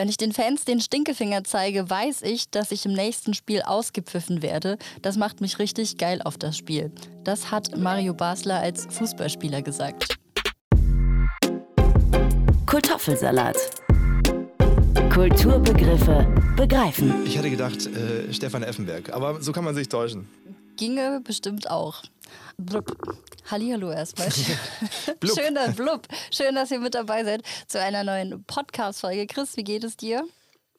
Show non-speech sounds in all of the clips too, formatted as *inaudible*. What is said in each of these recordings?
Wenn ich den Fans den Stinkefinger zeige, weiß ich, dass ich im nächsten Spiel ausgepfiffen werde. Das macht mich richtig geil auf das Spiel. Das hat Mario Basler als Fußballspieler gesagt. Kartoffelsalat. Kulturbegriffe begreifen. Ich hätte gedacht, äh, Stefan Effenberg, aber so kann man sich täuschen. Ginge bestimmt auch. Blub. Hallihallo erstmal. *laughs* Blub. Schöner Blub. Schön, dass ihr mit dabei seid zu einer neuen Podcast-Folge. Chris, wie geht es dir?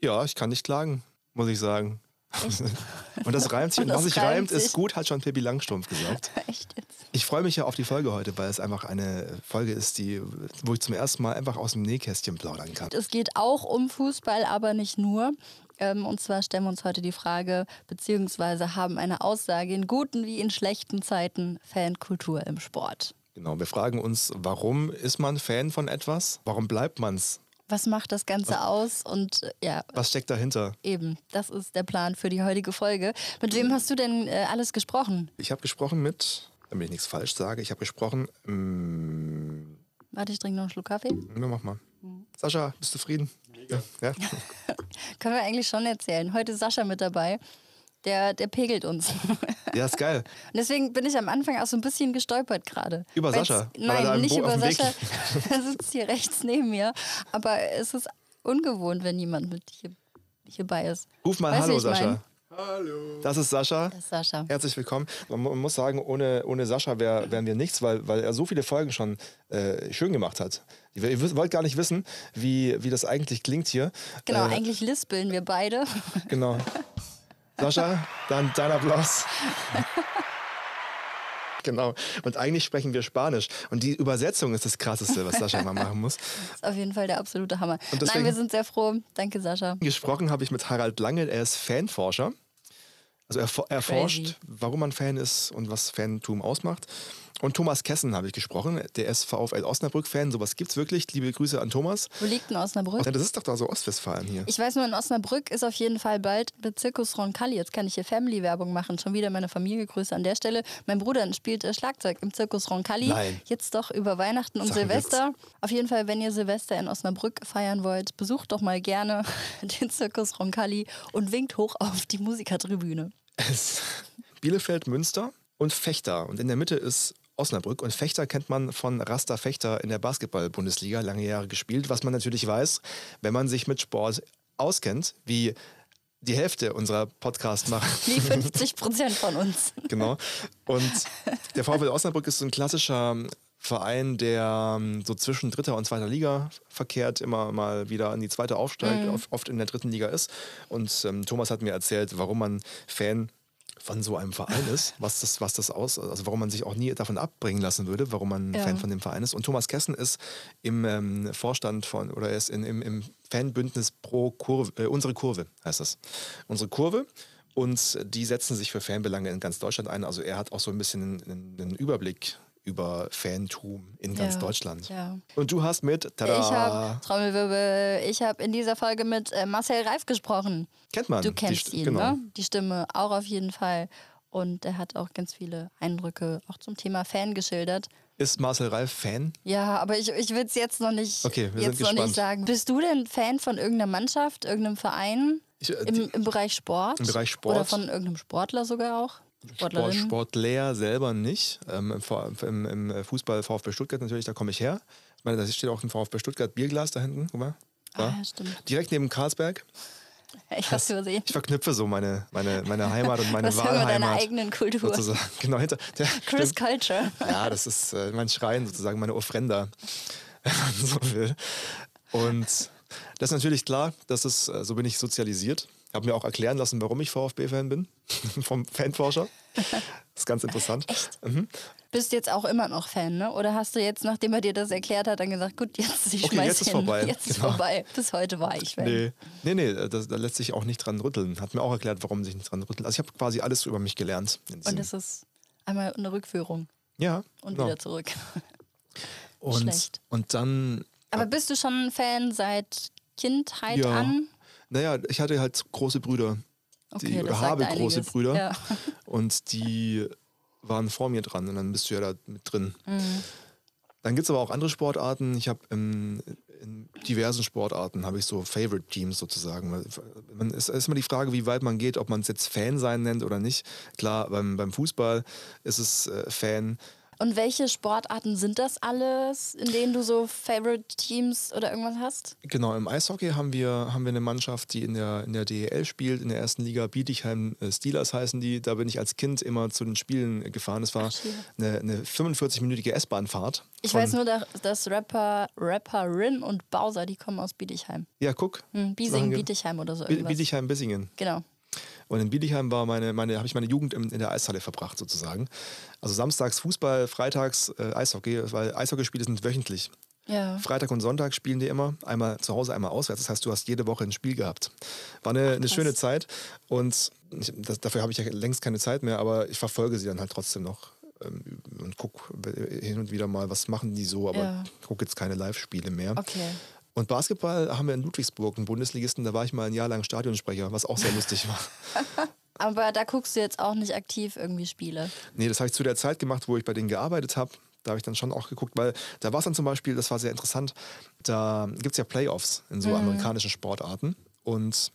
Ja, ich kann nicht klagen, muss ich sagen. *laughs* und das reimt sich. *laughs* Und, Und was sich reimt ist gut, hat schon Pippi Langstrumpf gesagt. Echt jetzt? Ich freue mich ja auf die Folge heute, weil es einfach eine Folge ist, die, wo ich zum ersten Mal einfach aus dem Nähkästchen plaudern kann. Es geht auch um Fußball, aber nicht nur. Ähm, Und zwar stellen wir uns heute die Frage, beziehungsweise haben eine Aussage in guten wie in schlechten Zeiten Fankultur im Sport. Genau, wir fragen uns, warum ist man Fan von etwas? Warum bleibt man's? Was macht das Ganze aus? Und äh, ja, Was steckt dahinter? eben, das ist der Plan für die heutige Folge. Mit wem hast du denn äh, alles gesprochen? Ich habe gesprochen mit, damit ich nichts falsch sage, ich habe gesprochen, mm, Warte, ich trinke noch einen Schluck Kaffee. na, mach mal. Mhm. Sascha, bist du zufrieden? Ja. ja? *laughs* Können wir eigentlich schon erzählen. Heute ist Sascha mit dabei. Der, der pegelt uns. *laughs* Ja, ist geil. Und deswegen bin ich am Anfang auch so ein bisschen gestolpert gerade. Über Weil's- Sascha? Nein, nicht Bo- über Sascha. *laughs* Er sitzt hier rechts neben mir. Aber es ist ungewohnt, wenn jemand mit hier, hierbei ist. Ruf mal Weißt Hallo, ich mein? Hallo. Das ist Sascha. Das ist Sascha. Herzlich willkommen. Man, man muss sagen, ohne, ohne Sascha wär, wären wir nichts, weil, weil er so viele Folgen schon äh, schön gemacht hat. Ihr, wollt gar nicht wissen, wie, wie das eigentlich klingt hier. Genau, Äh, eigentlich lispeln wir beide. Genau. Sascha, dann dein Applaus. *laughs* *laughs* Genau. Und eigentlich sprechen wir Spanisch. Und die Übersetzung ist das Krasseste, was Sascha mal machen muss. *laughs* Das ist auf jeden Fall der absolute Hammer. Nein, wir sind sehr froh. Danke, Sascha. Gesprochen habe ich mit Harald Lange, er ist Fanforscher. Also er fo- erforscht, warum man Fan ist und was Fantum ausmacht. Und Thomas Kessen habe ich gesprochen, der ist VfL Osnabrück-Fan. Sowas gibt's wirklich. Liebe Grüße an Thomas. Wo liegt denn Osnabrück? Ja, das ist doch da so Ostwestfalen hier. Ich weiß nur, in Osnabrück ist auf jeden Fall bald der Zirkus Roncalli. Jetzt kann ich hier Family-Werbung machen. Schon wieder meine Familie. Grüße an der Stelle. Mein Bruder spielt äh, Schlagzeug im Zirkus Roncalli. Nein. Jetzt doch über Weihnachten und Sag Silvester. Auf jeden Fall, wenn ihr Silvester in Osnabrück feiern wollt, besucht doch mal gerne *laughs* den Zirkus Roncalli und winkt hoch auf die Musikertribüne. Es Bielefeld, Münster und Fechter. Und in der Mitte ist Osnabrück. Und Fechter kennt man von Rasta Fechter in der Basketball-Bundesliga, lange Jahre gespielt. Was man natürlich weiß, wenn man sich mit Sport auskennt, wie die Hälfte unserer Podcast-Macher. Wie *laughs* 50 Prozent von uns. Genau. Und der VfL Osnabrück ist so ein klassischer Verein, der so zwischen dritter und zweiter Liga verkehrt, immer mal wieder in die zweite aufsteigt, Mhm. oft- oft in der dritten Liga ist. Und ähm, Thomas hat mir erzählt, warum man Fan von so einem Verein *laughs* ist, was das, was das aus, also warum man sich auch nie davon abbringen lassen würde, warum man Ja. Fan von dem Verein ist. Und Thomas Kessen ist im ähm, Vorstand von, oder er ist in, im, im Fanbündnis pro Kurve, äh, unsere Kurve heißt das. Unsere Kurve. Und die setzen sich für Fanbelange in ganz Deutschland ein. Also er hat auch so ein bisschen einen, einen Überblick über Fantum in ganz Ja, Deutschland. ja. Und du hast mit, tada, Ich habe, Trommelwirbel, ich habe in dieser Folge mit äh, Marcel Reif gesprochen. kennt man. Du die kennst St- ihn, genau. ne? Die Stimme auch auf jeden Fall. Und er hat auch ganz viele Eindrücke auch zum Thema Fan geschildert. Ist Marcel Reif Fan? Ja, aber ich, ich will es jetzt noch nicht, Okay, wir jetzt sind noch nicht sagen. Bist du denn Fan von irgendeiner Mannschaft, irgendeinem Verein? Ich, äh, Im, Im Bereich Sport? Im Bereich Sport. Oder von irgendeinem Sportler sogar auch? Sport, Sportlerin? Sportler selber nicht. Ähm, im, im, Im Fußball VfB Stuttgart natürlich, da komme ich her. Ich meine, da steht auch ein VfB Stuttgart Bierglas da hinten. Guck mal. Ah, ja, stimmt. Direkt neben Karlsberg. Ich hab's übersehen. Ich verknüpfe so meine, meine, meine Heimat und meine Was Wahlheimat. eigenen Kultur? Sozusagen. *laughs* Genau, hinter. Der, Chris stimmt. Culture. Ja, das ist äh, mein Schrein sozusagen, meine Ofrenda, *laughs* wenn man so will. Und das ist natürlich klar, das ist, äh, so bin ich sozialisiert. Habe mir auch erklären lassen, warum ich VfB-Fan bin, *laughs* vom Fanforscher. Das ist ganz interessant. Mhm. Bist jetzt auch immer noch Fan, ne? Oder hast du jetzt, nachdem er dir das erklärt hat, dann gesagt, gut, jetzt ich Okay, schmeiß jetzt ist hin. vorbei. Jetzt ist Genau. vorbei. Bis heute war ich Fan. Nee, nee, nee das, da lässt sich auch nicht dran rütteln. Hat mir auch erklärt, warum sich nicht dran rüttelt. Also ich habe quasi alles über mich gelernt. Und das ist einmal eine Rückführung ja, und genau. wieder zurück. und, schlecht. und dann, Aber bist du schon ein Fan seit Kindheit Ja. an? Naja, ich hatte halt große Brüder. Okay, die, das oder habe einiges. große Brüder. Ja. Und die waren vor mir dran und dann bist du ja da mit drin. Mhm. Dann gibt es aber auch andere Sportarten. Ich habe in, in diversen Sportarten habe ich so Favorite Teams sozusagen. Man ist, ist immer die Frage, wie weit man geht, ob man es jetzt Fan sein nennt oder nicht. Klar, beim, beim Fußball ist es äh, Fan. Und welche Sportarten sind das alles, in denen du so Favorite Teams oder irgendwas hast? Genau, im Eishockey haben wir, haben wir eine Mannschaft, die in der, in der DEL spielt, in der ersten Liga. Bietigheim äh, Steelers heißen die. Da bin ich als Kind immer zu den Spielen gefahren. Es war eine, eine 45-minütige S-Bahn-Fahrt. Ich weiß nur, dass Rapper, Rapperin und Bowser, die kommen aus Bietigheim. Ja, guck. Hm, Biesingen, Bietigheim oder so. Irgendwas. Bietigheim, Bissingen. Genau. Und in Bietigheim war meine, meine, habe ich meine Jugend in, in, der Eishalle verbracht, sozusagen. Also samstags Fußball, freitags äh, Eishockey, weil Eishockeyspiele sind wöchentlich. Ja. Freitag und Sonntag spielen die immer, einmal zu Hause, einmal auswärts. Das heißt, du hast jede Woche ein Spiel gehabt. War eine, eine schöne Zeit und ich, das, dafür habe ich ja längst keine Zeit mehr, aber ich verfolge sie dann halt trotzdem noch ähm, und gucke hin und wieder mal, was machen die so, aber ja. gucke jetzt keine Live-Spiele mehr. Okay. Und Basketball haben wir in Ludwigsburg, einen Bundesligisten, da war ich mal ein Jahr lang Stadionsprecher, was auch sehr lustig war. *laughs* Aber da guckst du jetzt auch nicht aktiv irgendwie Spiele. Nee, das habe ich zu der Zeit gemacht, wo ich bei denen gearbeitet habe. Da habe ich dann schon auch geguckt, weil da war es dann zum Beispiel, das war sehr interessant, da gibt es ja Playoffs in so mhm. amerikanischen Sportarten. Und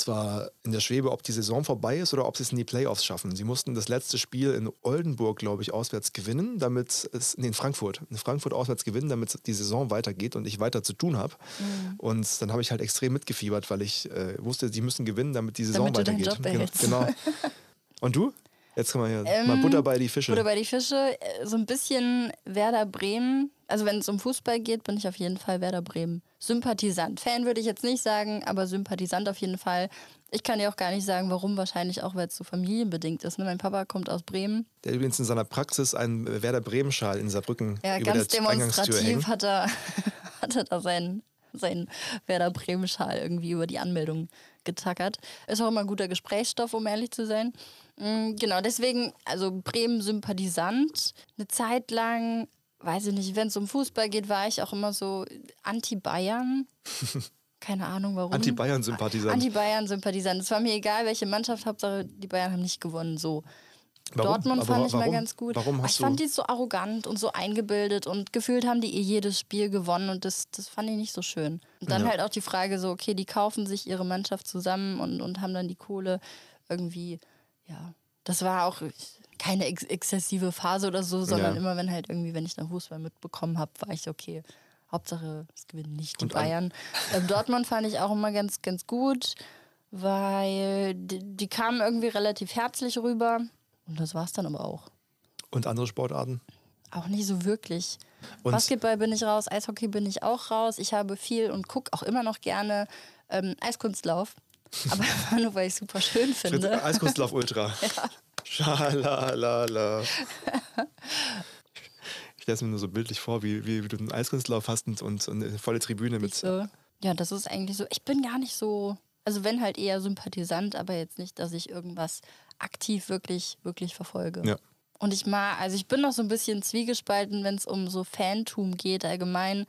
es war in der Schwebe, ob die Saison vorbei ist oder ob sie es in die Playoffs schaffen. Sie mussten das letzte Spiel in Oldenburg, glaube ich, auswärts gewinnen, damit es, nee, in Frankfurt, in Frankfurt auswärts gewinnen, damit die Saison weitergeht und ich weiter zu tun habe. Mhm. Und dann habe ich halt extrem mitgefiebert, weil ich äh, wusste, sie müssen gewinnen, damit die Saison damit weitergeht. Du deinen Job genau. *laughs* Und du? Jetzt kann man hier ähm, mal Butter bei die Fische. Butter bei die Fische, äh, so ein bisschen Werder Bremen. Also wenn es um Fußball geht, bin ich auf jeden Fall Werder Bremen. Sympathisant. Fan würde ich jetzt nicht sagen, aber Sympathisant auf jeden Fall. Ich kann dir auch gar nicht sagen, warum. Wahrscheinlich auch, weil es so familienbedingt ist. Ne? Mein Papa kommt aus Bremen. Der übrigens in seiner Praxis einen Werder Bremen-Schal in Saarbrücken ja, über ganz der demonstrativ hat er, *laughs* hat er da seinen, seinen Werder Bremen-Schal irgendwie über die Anmeldung getackert. Ist auch immer ein guter Gesprächsstoff, um ehrlich zu sein. Mm, genau, deswegen, also Bremen Sympathisant. Eine Zeit lang, weiß ich nicht, wenn es um Fußball geht, war ich auch immer so Anti-Bayern. *laughs* Keine Ahnung warum. Anti-Bayern-Sympathisant. Anti-Bayern-Sympathisant. Es war mir egal, welche Mannschaft, Hauptsache die Bayern haben nicht gewonnen. So. Warum? Dortmund fand ich mal ganz gut. Warum hast ich fand die so arrogant und so eingebildet und gefühlt haben die eh jedes Spiel gewonnen und das, das fand ich nicht so schön. Und dann ja. halt auch die Frage so, okay, die kaufen sich ihre Mannschaft zusammen und, und haben dann die Kohle irgendwie ja, das war auch keine ex exzessive Phase oder so, sondern ja. immer, wenn halt irgendwie, wenn ich dann Fußball mitbekommen habe, war ich okay. Hauptsache, es gewinnen nicht die Und Bayern. Ähm, Dortmund fand ich auch immer ganz, ganz gut, weil die, die kamen irgendwie relativ herzlich rüber. Und das war es dann aber auch. Und andere Sportarten? Auch nicht so wirklich. Und Basketball bin ich raus, Eishockey bin ich auch raus. Ich habe viel und gucke auch immer noch gerne ähm, Eiskunstlauf. *laughs* Aber nur, weil ich es super schön finde. Eiskunstlauf Ultra. *laughs* ja. Schalalala. *laughs* Ich stelle es mir nur so bildlich vor, wie, wie, wie du einen Eiskunstlauf hast und, und eine volle Tribüne mit. So. Ja, das ist eigentlich so. Ich bin gar nicht so, also wenn halt eher Sympathisant, aber jetzt nicht, dass ich irgendwas aktiv wirklich, wirklich verfolge. Ja. Und ich mag, also ich bin noch so ein bisschen zwiegespalten, wenn es um so Fantum geht allgemein,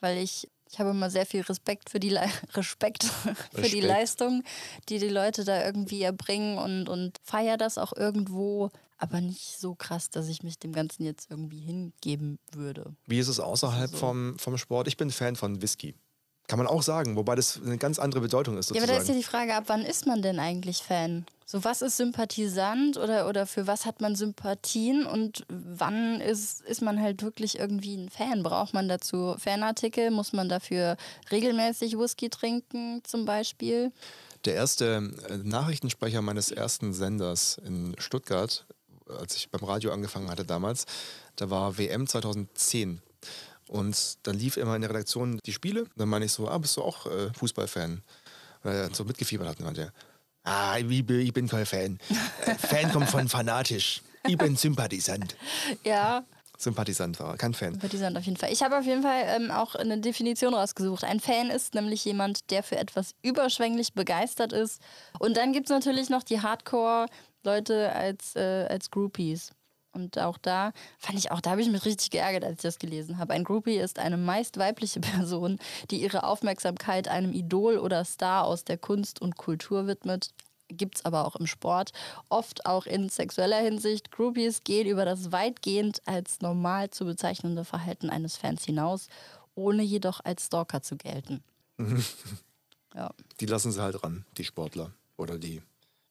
weil ich ich habe immer sehr viel Respekt für die Le *laughs* Respekt für Respekt. die Leistung, die die Leute da irgendwie erbringen und, und feiere das auch irgendwo, aber nicht so krass, dass ich mich dem Ganzen jetzt irgendwie hingeben würde. Wie ist es außerhalb also. vom, vom Sport? Ich bin Fan von Whisky. Kann man auch sagen, wobei das eine ganz andere Bedeutung ist. Sozusagen. Ja, aber da ist ja die Frage, ab wann ist man denn eigentlich Fan? So, was ist sympathisant oder, oder für was hat man Sympathien und wann ist, ist man halt wirklich irgendwie ein Fan? Braucht man dazu Fanartikel? Muss man dafür regelmäßig Whisky trinken, zum Beispiel? Der erste äh, Nachrichtensprecher meines ersten Senders in Stuttgart, als ich beim Radio angefangen hatte damals, da war WM 2010. Und dann lief immer in der Redaktion die Spiele. Dann meine ich so, ah, bist du auch äh, Fußballfan? Weil er so mitgefiebert hat. Und meinte, ah, ich bin, ich bin kein Fan. Äh, Fan kommt von fanatisch. Ich bin Sympathisant. Ja. Sympathisant war, kein Fan. Sympathisant auf jeden Fall. Ich habe auf jeden Fall ähm, auch eine Definition rausgesucht. Ein Fan ist nämlich jemand, der für etwas überschwänglich begeistert ist. Und dann gibt es natürlich noch die Hardcore-Leute als, äh, als Groupies. Und auch da fand ich auch, da habe ich mich richtig geärgert, als ich das gelesen habe. Ein Groupie ist eine meist weibliche *laughs* Person, die ihre Aufmerksamkeit einem Idol oder Star aus der Kunst und Kultur widmet. gibt es aber auch im Sport, oft auch in sexueller Hinsicht. Groupies gehen über das weitgehend als normal zu bezeichnende Verhalten eines Fans hinaus, ohne jedoch als Stalker zu gelten. ja. Die lassen sie halt ran, die Sportler oder die.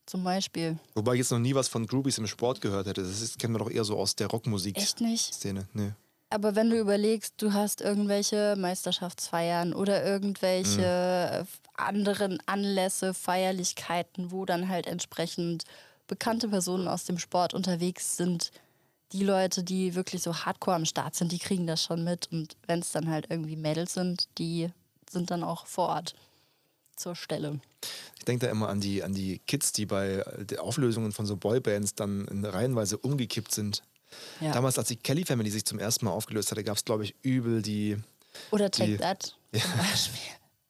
Zum Beispiel. Wobei ich jetzt noch nie was von Groupies im Sport gehört hätte. Das ist, kennen wir doch eher so aus der Rockmusik. Echt nicht? Szene. Nee. Aber wenn du überlegst, du hast irgendwelche Meisterschaftsfeiern oder irgendwelche mhm. anderen Anlässe, Feierlichkeiten, wo dann halt entsprechend bekannte Personen aus dem Sport unterwegs sind, die Leute, die wirklich so hardcore am Start sind, die kriegen das schon mit. Und wenn es dann halt irgendwie Mädels sind, die sind dann auch vor Ort zur Stelle. Ich denke da immer an die, an die Kids, die bei den Auflösungen von so Boybands dann in reihenweise umgekippt sind. Ja. Damals, als die Kelly Family sich zum ersten Mal aufgelöst hatte, gab es, glaube ich, übel die. Oder Take die, That *laughs* ja. zum Beispiel.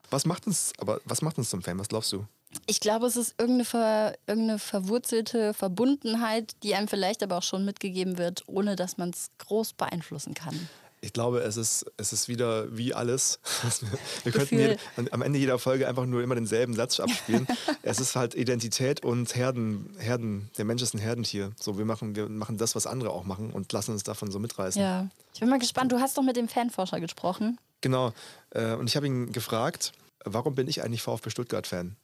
Was macht uns, aber was macht uns zum Fan? Was glaubst du? Ich glaube, es ist irgendeine, ver, irgendeine verwurzelte Verbundenheit, die einem vielleicht aber auch schon mitgegeben wird, ohne dass man es groß beeinflussen kann. Ich glaube, es ist, es ist wieder wie alles. *laughs* Wir könnten hier am Ende jeder Folge einfach nur immer denselben Satz abspielen. *laughs* es ist halt Identität und Herden, Herden. Der Mensch ist ein Herdentier. So, wir machen, wir machen das, was andere auch machen und lassen uns davon so mitreißen. Ja. Ich bin mal gespannt. Du hast doch mit dem Fanforscher gesprochen. Genau. Äh, und ich habe ihn gefragt, warum bin ich eigentlich VfB Stuttgart-Fan?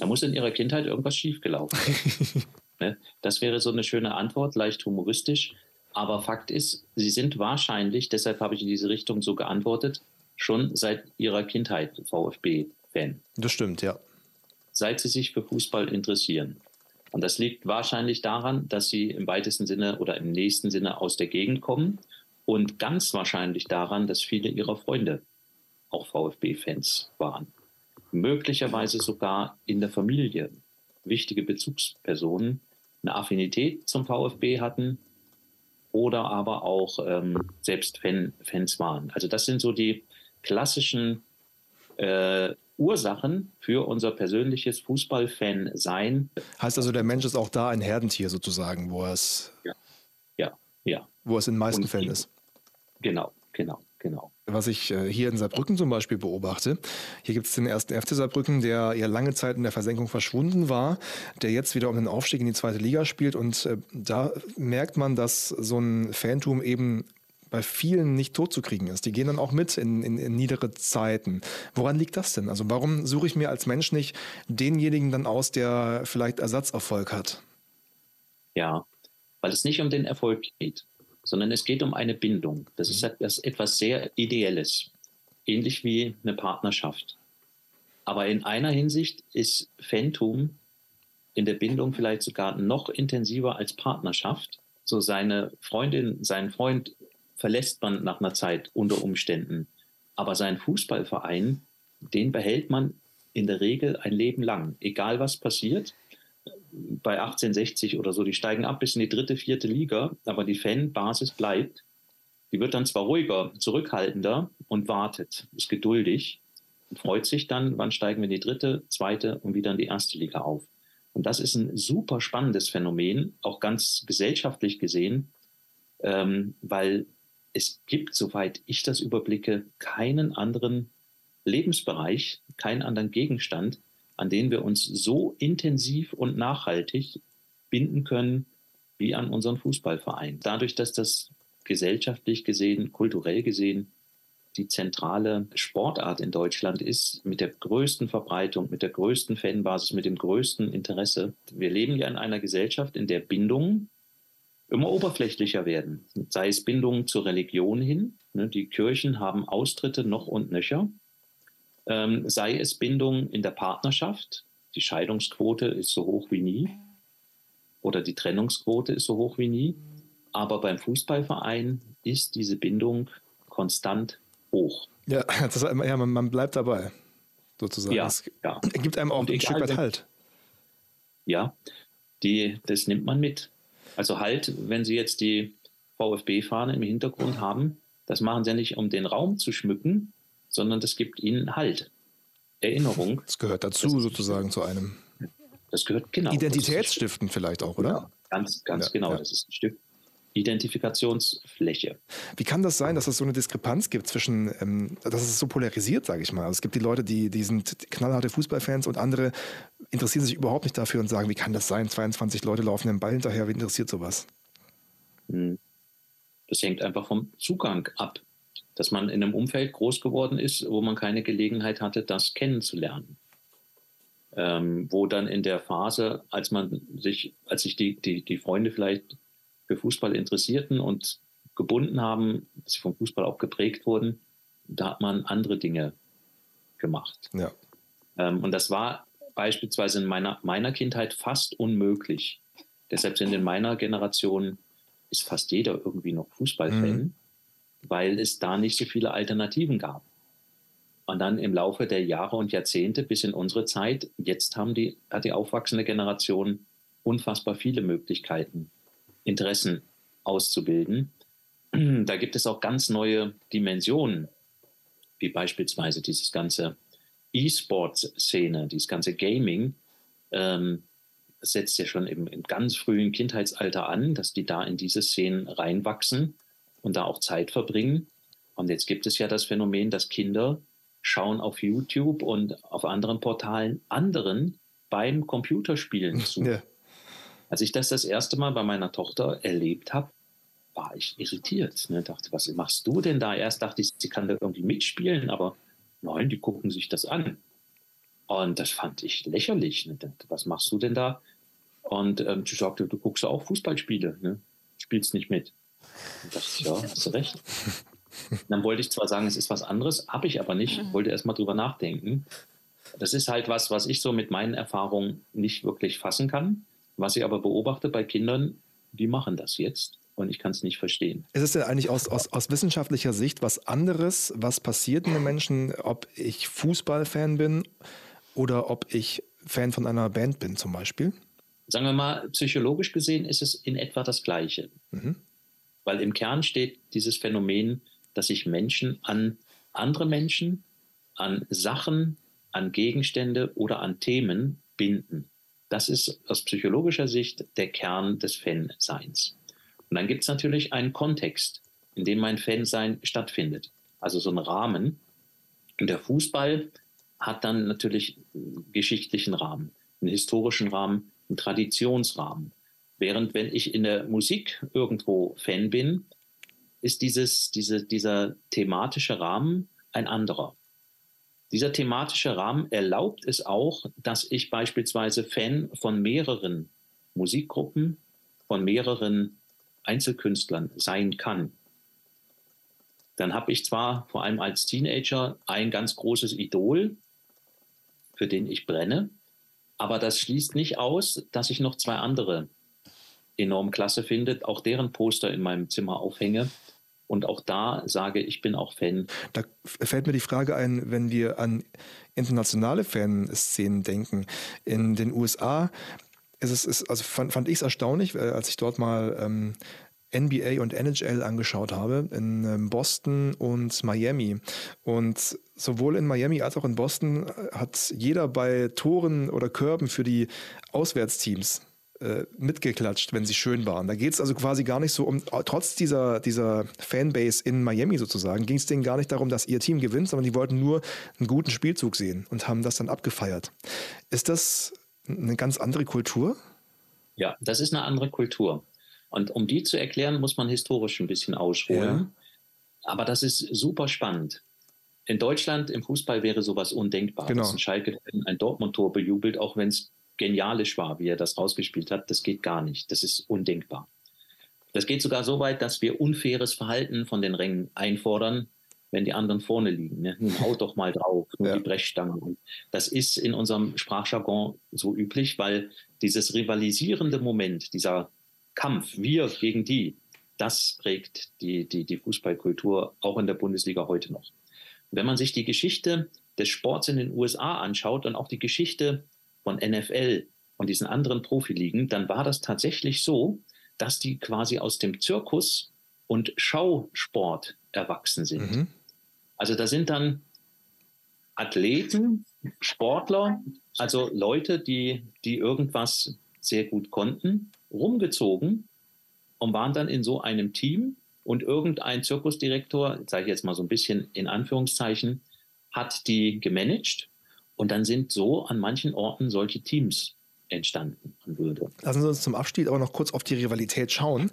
Da muss in ihrer Kindheit irgendwas schiefgelaufen sein. *laughs* Ne? Das wäre so eine schöne Antwort, leicht humoristisch. Aber Fakt ist, sie sind wahrscheinlich, deshalb habe ich in diese Richtung so geantwortet, schon seit ihrer Kindheit VfB-Fan. Das stimmt, ja. Seit sie sich für Fußball interessieren. Und das liegt wahrscheinlich daran, dass sie im weitesten Sinne oder im nächsten Sinne aus der Gegend kommen und ganz wahrscheinlich daran, dass viele ihrer Freunde auch VfB-Fans waren. Möglicherweise sogar in der Familie wichtige Bezugspersonen eine Affinität zum VfB hatten oder aber auch ähm, selbst Fan, Fans waren. Also das sind so die klassischen äh, Ursachen für unser persönliches Fußballfan-Sein. Heißt also, der Mensch ist auch da ein Herdentier sozusagen, wo es, ja, ja, ja. Wo es in den meisten Und, Fällen ist. Genau, genau, genau was ich äh, hier in Saarbrücken zum Beispiel beobachte. Hier gibt es den ersten FC Saarbrücken, der ja lange Zeit in der Versenkung verschwunden war, der jetzt wieder um den Aufstieg in die zweite Liga spielt. Und äh, da merkt man, dass so ein Fantum eben bei vielen nicht totzukriegen ist. Die gehen dann auch mit in, in, in, niedere Zeiten. Woran liegt das denn? Also warum suche ich mir als Mensch nicht denjenigen dann aus, der vielleicht Ersatzerfolg hat? Ja, weil es nicht um den Erfolg geht sondern es geht um eine Bindung. Das ist mhm. etwas sehr Ideelles, ähnlich wie eine Partnerschaft. Aber in einer Hinsicht ist Phantom in der Bindung vielleicht sogar noch intensiver als Partnerschaft. So seine Freundin, seinen Freund verlässt man nach einer Zeit unter Umständen. Aber seinen Fußballverein, den behält man in der Regel ein Leben lang. Egal was passiert, bei 1860 oder so, die steigen ab bis in die dritte, vierte Liga, aber die Fanbasis bleibt. Die wird dann zwar ruhiger, zurückhaltender und wartet, ist geduldig und freut sich dann, wann steigen wir in die dritte, zweite und wieder in die erste Liga auf. Und das ist ein super spannendes Phänomen, auch ganz gesellschaftlich gesehen, ähm, weil es gibt, soweit ich das überblicke, keinen anderen Lebensbereich, keinen anderen Gegenstand, an denen wir uns so intensiv und nachhaltig binden können wie an unseren Fußballverein. Dadurch, dass das gesellschaftlich gesehen, kulturell gesehen die zentrale Sportart in Deutschland ist, mit der größten Verbreitung, mit der größten Fanbasis, mit dem größten Interesse. Wir leben ja in einer Gesellschaft, in der Bindungen immer oberflächlicher werden, sei es Bindungen zur Religion hin. Ne, die Kirchen haben Austritte noch und nöcher ähm, sei es Bindung in der Partnerschaft, die Scheidungsquote ist so hoch wie nie oder die Trennungsquote ist so hoch wie nie, aber beim Fußballverein ist diese Bindung konstant hoch. Ja, *laughs* das, ja man, man, bleibt dabei, sozusagen. Ja, es ja. gibt einem auch ein Stück weit Halt. Ja, die, das nimmt man mit. Also halt, wenn Sie jetzt die VfB-Fahne im Hintergrund haben, das machen Sie ja nicht, um den Raum zu schmücken, sondern das gibt ihnen Halt. Erinnerung. Das gehört dazu das sozusagen zu einem. Das gehört genau. Identitätsstiften vielleicht auch, oder? Ja, ganz, ganz ja, genau. Ja. Das ist ein Stück Identifikationsfläche. Wie kann das sein, dass es so eine Diskrepanz gibt zwischen, ähm, dass es so polarisiert, sage ich mal? Also es gibt die Leute, die, die sind knallharte Fußballfans und andere interessieren sich überhaupt nicht dafür und sagen, wie kann das sein? 22 Leute laufen den Ball hinterher, wie interessiert sowas? Hm. Das hängt einfach vom Zugang ab, dass man in einem Umfeld groß geworden ist, wo man keine Gelegenheit hatte, das kennenzulernen. Ähm, wo dann in der Phase, als man sich, als sich die, die, die Freunde vielleicht für Fußball interessierten und gebunden haben, dass sie vom Fußball auch geprägt wurden, da hat man andere Dinge gemacht. Ja. Ähm, und das war beispielsweise in meiner, meiner Kindheit fast unmöglich. Deshalb sind in meiner Generation ist fast jeder irgendwie noch Fußballfan, mhm. Weil es da nicht so viele Alternativen gab. Und dann im Laufe der Jahre und Jahrzehnte bis in unsere Zeit, jetzt haben die, hat die aufwachsende Generation unfassbar viele Möglichkeiten, Interessen auszubilden. Da gibt es auch ganz neue Dimensionen, wie beispielsweise dieses ganze E-Sports-Szene, dieses ganze Gaming. Ähm, setzt ja schon im, im ganz frühen Kindheitsalter an, dass die da in diese Szenen reinwachsen und da auch Zeit verbringen. Und jetzt gibt es ja das Phänomen, dass Kinder schauen auf YouTube und auf anderen Portalen anderen beim Computerspielen zu. Ja. Als ich das das erste Mal bei meiner Tochter erlebt habe, war ich irritiert. Ne? Dachte, was machst du denn da? Erst dachte ich, sie kann da irgendwie mitspielen, aber nein, die gucken sich das an. Und das fand ich lächerlich. Ne? Was machst du denn da? Und ähm, sie sagte, du guckst auch Fußballspiele, ne? spielst nicht mit. Und dachte ich, ja, hast du recht. Dann wollte ich zwar sagen, es ist was anderes, habe ich aber nicht, mhm. wollte erst mal drüber nachdenken. Das ist halt was, was ich so mit meinen Erfahrungen nicht wirklich fassen kann. Was ich aber beobachte bei Kindern, die machen das jetzt und ich kann es nicht verstehen. Ist es denn eigentlich aus, aus, aus wissenschaftlicher Sicht was anderes, was passiert in den Menschen, ob ich Fußballfan bin oder ob ich Fan von einer Band bin zum Beispiel? Sagen wir mal, psychologisch gesehen ist es in etwa das Gleiche. Mhm. Weil im Kern steht dieses Phänomen, dass sich Menschen an andere Menschen, an Sachen, an Gegenstände oder an Themen binden. Das ist aus psychologischer Sicht der Kern des Fanseins. Und dann gibt es natürlich einen Kontext, in dem mein Fansein stattfindet. Also so einen Rahmen. Und der Fußball hat dann natürlich einen geschichtlichen Rahmen, einen historischen Rahmen, einen Traditionsrahmen. Während wenn ich in der Musik irgendwo Fan bin, ist dieses, diese, dieser thematische Rahmen ein anderer. Dieser thematische Rahmen erlaubt es auch, dass ich beispielsweise Fan von mehreren Musikgruppen, von mehreren Einzelkünstlern sein kann. Dann habe ich zwar vor allem als Teenager ein ganz großes Idol, für den ich brenne, aber das schließt nicht aus, dass ich noch zwei andere enorm klasse finde, auch deren Poster in meinem Zimmer aufhänge. Und auch da sage ich bin auch Fan. Da fällt mir die Frage ein, wenn wir an internationale Fanszenen denken. In den USA ist es, ist, also fand, fand ich es erstaunlich, äh, als ich dort mal ähm, NBA und NHL angeschaut habe, in ähm, Boston und Miami. Und sowohl in Miami als auch in Boston äh, hat jeder bei Toren oder Körben für die Auswärtsteams mitgeklatscht, wenn sie schön waren. Da geht es also quasi gar nicht so um, trotz dieser, dieser Fanbase in Miami sozusagen, ging es denen gar nicht darum, dass ihr Team gewinnt, sondern die wollten nur einen guten Spielzug sehen und haben das dann abgefeiert. Ist das eine ganz andere Kultur? Ja, das ist eine andere Kultur. Und um die zu erklären, muss man historisch ein bisschen ausholen. Ja. Aber das ist super spannend. In Deutschland im Fußball wäre sowas undenkbar. Genau. Dass ein Schalke ein Dortmund-Tor bejubelt, auch wenn es genialisch war, wie er das rausgespielt hat. Das geht gar nicht. Das ist undenkbar. Das geht sogar so weit, dass wir unfaires Verhalten von den Rängen einfordern, wenn die anderen vorne liegen. Ne? Nun haut doch mal drauf, nur ja. die Brechstange. das ist in unserem Sprachjargon so üblich, weil dieses rivalisierende Moment, dieser Kampf, wir gegen die, das prägt die, die, die Fußballkultur auch in der Bundesliga heute noch. Wenn man sich die Geschichte des Sports in den USA anschaut und auch die Geschichte von NFL und diesen anderen Profiligen, dann war das tatsächlich so, dass die quasi aus dem Zirkus und Schausport erwachsen sind. Mhm. Also da sind dann Athleten, Sportler, also Leute, die, die irgendwas sehr gut konnten, rumgezogen und waren dann in so einem Team und irgendein Zirkusdirektor, sage ich jetzt mal so ein bisschen in Anführungszeichen, hat die gemanagt und dann sind so an manchen Orten solche Teams entstanden würde. Lassen Sie uns zum Abschied aber noch kurz auf die Rivalität schauen.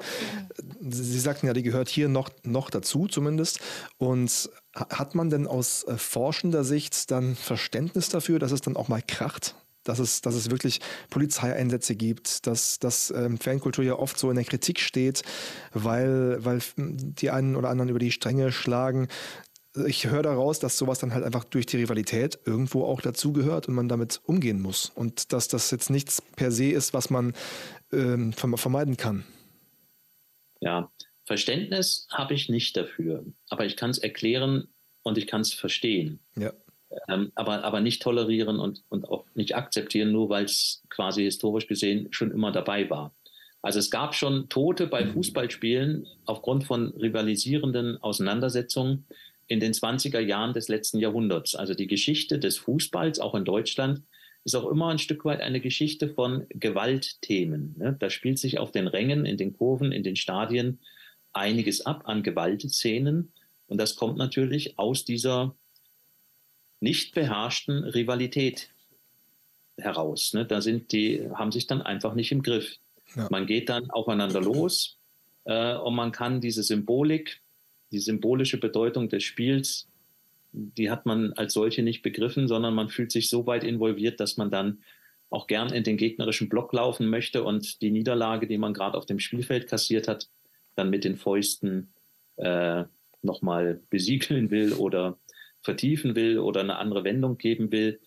Sie sagten ja, die gehört hier noch, noch dazu zumindest. Und hat man denn aus äh, forschender Sicht dann Verständnis dafür, dass es dann auch mal kracht? Dass es, dass es wirklich Polizeieinsätze gibt, dass, dass ähm, Fankultur ja oft so in der Kritik steht, weil, weil die einen oder anderen über die Stränge schlagen ich höre daraus, dass sowas dann halt einfach durch die Rivalität irgendwo auch dazugehört und man damit umgehen muss. Und dass das jetzt nichts per se ist, was man ähm, vermeiden kann. Ja, Verständnis habe ich nicht dafür. Aber ich kann es erklären und ich kann es verstehen. Ja. Ähm, aber, aber nicht tolerieren und, und auch nicht akzeptieren, nur weil es quasi historisch gesehen schon immer dabei war. Also es gab schon Tote bei mhm. Fußballspielen aufgrund von rivalisierenden Auseinandersetzungen in den 20er Jahren des letzten Jahrhunderts. Also die Geschichte des Fußballs, auch in Deutschland, ist auch immer ein Stück weit eine Geschichte von Gewaltthemen. Ne? Da spielt sich auf den Rängen, in den Kurven, in den Stadien einiges ab an Gewaltszenen. Und das kommt natürlich aus dieser nicht beherrschten Rivalität heraus. Ne? Da sind die, haben sich dann einfach nicht im Griff. Ja. Man geht dann aufeinander los äh, und man kann diese Symbolik die symbolische Bedeutung des Spiels, die hat man als solche nicht begriffen, sondern man fühlt sich so weit involviert, dass man dann auch gern in den gegnerischen Block laufen möchte und die Niederlage, die man gerade auf dem Spielfeld kassiert hat, dann mit den Fäusten äh, nochmal besiegeln will oder vertiefen will oder eine andere Wendung geben will.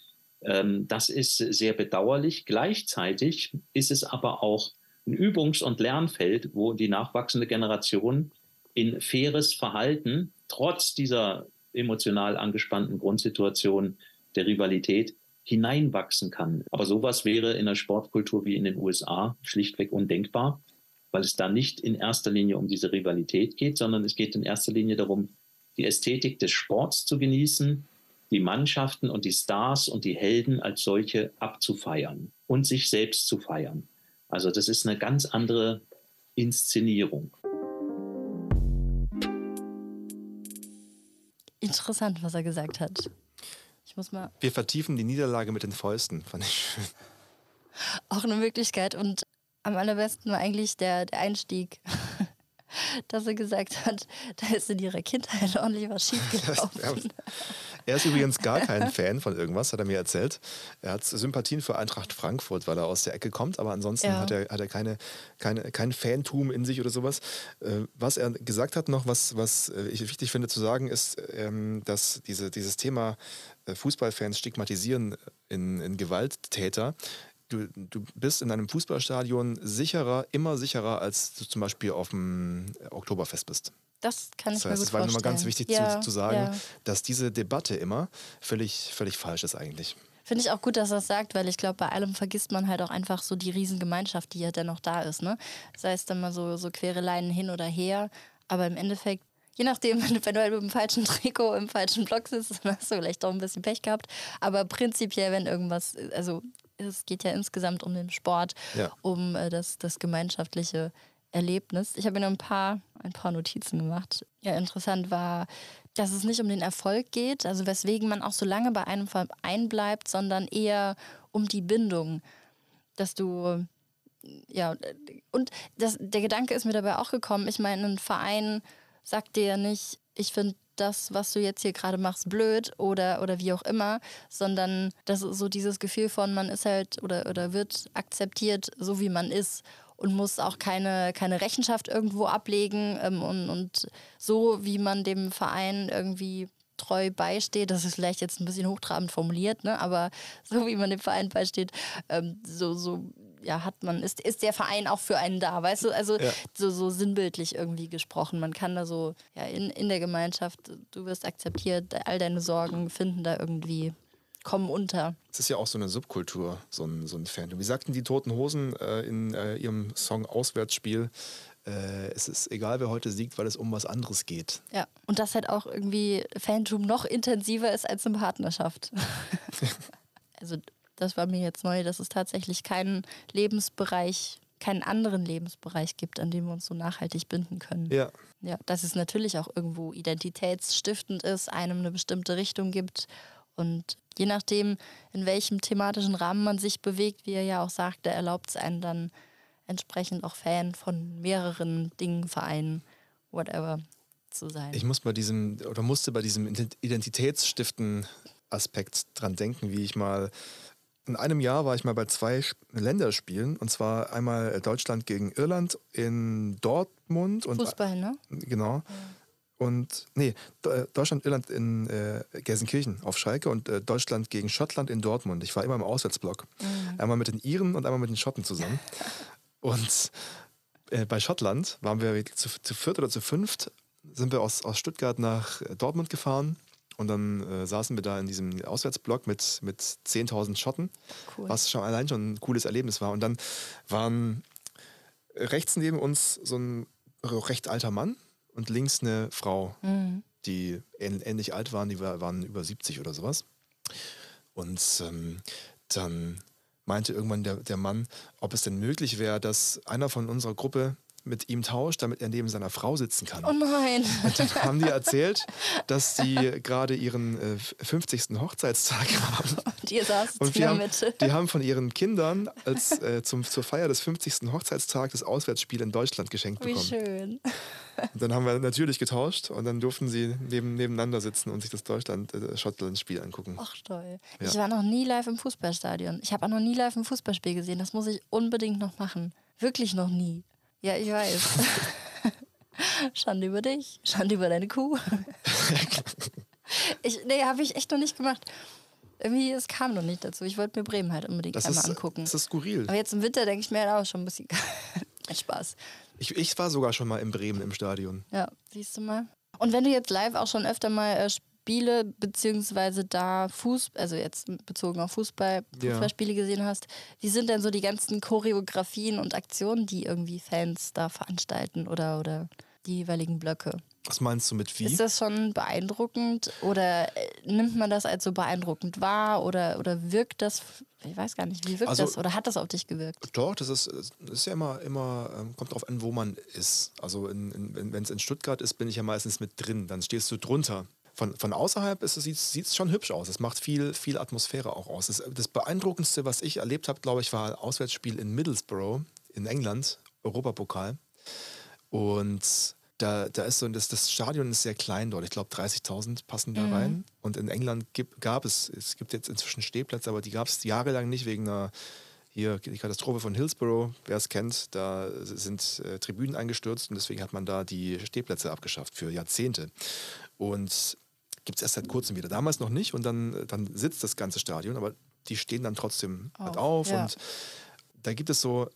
Ähm, das ist sehr bedauerlich. Gleichzeitig ist es aber auch ein Übungs- und Lernfeld, wo die nachwachsende Generation in faires Verhalten, trotz dieser emotional angespannten Grundsituation der Rivalität, hineinwachsen kann. Aber sowas wäre in der Sportkultur wie in den USA schlichtweg undenkbar, weil es da nicht in erster Linie um diese Rivalität geht, sondern es geht in erster Linie darum, die Ästhetik des Sports zu genießen, die Mannschaften und die Stars und die Helden als solche abzufeiern und sich selbst zu feiern. Also das ist eine ganz andere Inszenierung. Interessant, was er gesagt hat. Ich muss mal. Wir vertiefen die Niederlage mit den Fäusten, fand ich schön. Auch eine Möglichkeit und am allerbesten war eigentlich der, der Einstieg, *laughs* dass er gesagt hat, da ist in ihrer Kindheit *laughs* ordentlich was *laughs* schiefgelaufen. Er ist übrigens gar kein Fan von irgendwas, hat er mir erzählt. Er hat Sympathien für Eintracht Frankfurt, weil er aus der Ecke kommt, aber ansonsten ja. hat er, hat er keine, keine, kein Fantum in sich oder sowas. Äh, was er gesagt hat noch, was, was äh, ich wichtig finde zu sagen, ist, ähm, dass diese, dieses Thema äh, Fußballfans stigmatisieren in, in Gewalttäter du, du bist in einem Fußballstadion sicherer, immer sicherer, als du zum Beispiel auf dem Oktoberfest bist. Das kann ich das heißt, mir gut Es war nochmal ganz wichtig ja, zu, zu, sagen, ja. dass diese Debatte immer völlig, völlig falsch ist eigentlich. Finde ich auch gut, dass er das sagt, weil ich glaube, bei allem vergisst man halt auch einfach so die Riesengemeinschaft, die ja dennoch da ist. Ne? Sei es dann mal so, so Quereleien hin oder her, aber im Endeffekt je nachdem, *laughs* wenn du halt mit dem falschen Trikot im falschen Block sitzt, dann hast du vielleicht doch ein bisschen Pech gehabt. Aber prinzipiell, wenn irgendwas, also es geht ja insgesamt um den Sport, ja. um äh, das, das gemeinschaftliche Erlebnis. Ich habe mir noch ein paar, ein paar Notizen gemacht. Ja, interessant war, dass es nicht um den Erfolg geht, also weswegen man auch so lange bei einem Verein bleibt, sondern eher um die Bindung. Dass du, ja, und das, der Gedanke ist mir dabei auch gekommen. Ich meine, ein Verein sagt dir ja nicht, ich finde das, was du jetzt hier gerade machst, blöd oder, oder wie auch immer, sondern das ist so dieses Gefühl von, man ist halt oder, oder wird akzeptiert, so wie man ist und muss auch keine, keine Rechenschaft irgendwo ablegen ähm, und, und so, wie man dem Verein irgendwie treu beisteht, das ist vielleicht jetzt ein bisschen hochtrabend formuliert, ne? aber *laughs* so wie man dem Verein beisteht, ähm, so, so ja, hat man, ist, ist der Verein auch für einen da, weißt du? Also ja. so, so sinnbildlich irgendwie gesprochen. Man kann da so, ja, in, in der Gemeinschaft, du wirst akzeptiert, all deine Sorgen finden da irgendwie kommen unter. Es ist ja auch so eine Subkultur, so ein, so ein Fan. Wie sagten die Toten Hosen äh, in äh, ihrem Song Auswärtsspiel? Äh, es ist egal, wer heute siegt, weil es um was anderes geht. Ja, und das halt auch irgendwie Fantum noch intensiver ist als eine Partnerschaft. *laughs* also das war mir jetzt neu, dass es tatsächlich keinen Lebensbereich keinen anderen Lebensbereich gibt, an dem wir uns so nachhaltig binden können. Ja. Ja, dass es natürlich auch irgendwo identitätsstiftend ist, einem eine bestimmte Richtung gibt und je nachdem, in welchem thematischen Rahmen man sich bewegt, wie er ja auch sagte, erlaubt es einen dann entsprechend auch Fan von mehreren Dingen, Vereinen, whatever zu sein. Ich muss bei diesem oder musste bei diesem identitätsstiften Aspekt dran denken, wie ich mal in einem Jahr war ich mal bei zwei Länderspielen und zwar einmal Deutschland gegen Irland in Dortmund und Fußball, ne? Genau. Und nee, Deutschland, Irland in äh, Gelsenkirchen auf Schalke und äh, Deutschland gegen Schottland in Dortmund. Ich war immer im Auswärtsblock. Mhm. Einmal mit den Iren und einmal mit den Schotten zusammen. *laughs* und äh, bei Schottland waren wir zu, zu viert oder zu fünft, sind wir aus, aus Stuttgart nach Dortmund gefahren und dann äh, saßen wir da in diesem Auswärtsblock mit, mit 10.000 Schotten, cool. was schon allein schon ein cooles Erlebnis war. Und dann waren rechts neben uns so ein recht alter Mann und links eine Frau, mhm. die ähnlich alt waren, die waren über 70 oder sowas. Und ähm, dann meinte irgendwann der, der Mann, ob es denn möglich wäre, dass einer von unserer Gruppe mit ihm tauscht, damit er neben seiner Frau sitzen kann. Oh nein. Und dann haben die erzählt, *laughs* dass sie gerade ihren äh, 50. Hochzeitstag haben. Und ihr saßt und in der Mitte. Die haben von ihren Kindern als, äh, zum, zur Feier des 50. Hochzeitstags das Auswärtsspiel in Deutschland geschenkt Wie bekommen. Wie schön. Und dann haben wir natürlich getauscht und dann durften sie neben, nebeneinander sitzen und sich das Deutschland-Schottland-Spiel angucken. Ach toll. Ja. Ich war noch nie live im Fußballstadion. Ich habe auch noch nie live im Fußballspiel gesehen. Das muss ich unbedingt noch machen. Wirklich noch nie. Ja, ich weiß. *laughs* Schande über dich, Schande über deine Kuh. *laughs* ich, nee, habe ich echt noch nicht gemacht. Irgendwie, es kam noch nicht dazu. Ich wollte mir Bremen halt unbedingt das einmal ist, angucken. Das ist skurril. Aber jetzt im Winter denke ich mir halt auch schon ein bisschen *laughs* Spaß. Ich, ich war sogar schon mal in Bremen im Stadion. Ja, siehst du mal. Und wenn du jetzt live auch schon öfter mal äh, Spiele beziehungsweise da Fuß, also jetzt bezogen auf Fußball, Fußballspiele ja. gesehen hast, wie sind denn so die ganzen Choreografien und Aktionen, die irgendwie Fans da veranstalten oder, oder die jeweiligen Blöcke? Was meinst du mit wie? Ist das schon beeindruckend oder äh, nimmt man das als so beeindruckend wahr oder, oder wirkt das, ich weiß gar nicht, wie wirkt also, das oder hat das auf dich gewirkt? Doch, das ist, ist ja immer, immer ähm, kommt darauf an, wo man ist. Also wenn es in Stuttgart ist, bin ich ja meistens mit drin, dann stehst du drunter von, von außerhalb sieht es schon hübsch aus. Es macht viel, viel Atmosphäre auch aus. Das, das Beeindruckendste, was ich erlebt habe, glaube ich, war ein Auswärtsspiel in Middlesbrough in England, Europapokal. Und da, da ist so, das, das Stadion ist sehr klein dort. Ich glaube, 30.000 passen da mhm. rein. Und in England gibt, gab es, es gibt jetzt inzwischen Stehplätze, aber die gab es jahrelang nicht wegen einer hier die Katastrophe von Hillsborough, wer es kennt, da sind äh, Tribünen eingestürzt und deswegen hat man da die Stehplätze abgeschafft für Jahrzehnte. Und gibt es erst seit kurzem wieder. Damals noch nicht und dann, dann sitzt das ganze Stadion, aber die stehen dann trotzdem auf, halt auf ja. und da gibt es so,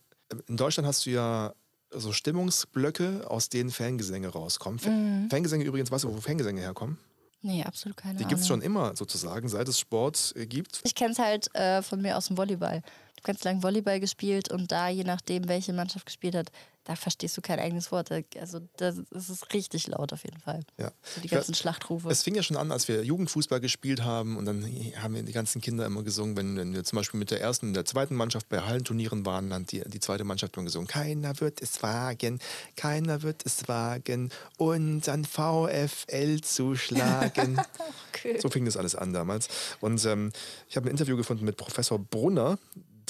in Deutschland hast du ja so Stimmungsblöcke, aus denen Fangesänge rauskommen. Mhm. Fangesänge übrigens, weißt du, wo Fangesänge herkommen? Nee, absolut keine Die gibt es schon immer sozusagen, seit es Sport äh, gibt. Ich kenne es halt äh, von mir aus dem Volleyball. Habe ganz lange Volleyball gespielt und da, je nachdem, welche Mannschaft gespielt hat, da verstehst du kein eigenes Wort. Also das, ist richtig laut auf jeden Fall. Ja. So die ganzen Schlachtrufe. Es fing ja schon an, als wir Jugendfußball gespielt haben und dann haben wir die ganzen Kinder immer gesungen, wenn, wenn wir zum Beispiel mit der ersten und der zweiten Mannschaft bei Hallenturnieren waren, dann die, die zweite Mannschaft immer gesungen, keiner wird es wagen, keiner wird es wagen, unseren VfL zu schlagen. *laughs* okay. So fing das alles an damals. Und ähm, ich habe ein Interview gefunden mit Professor Brunner,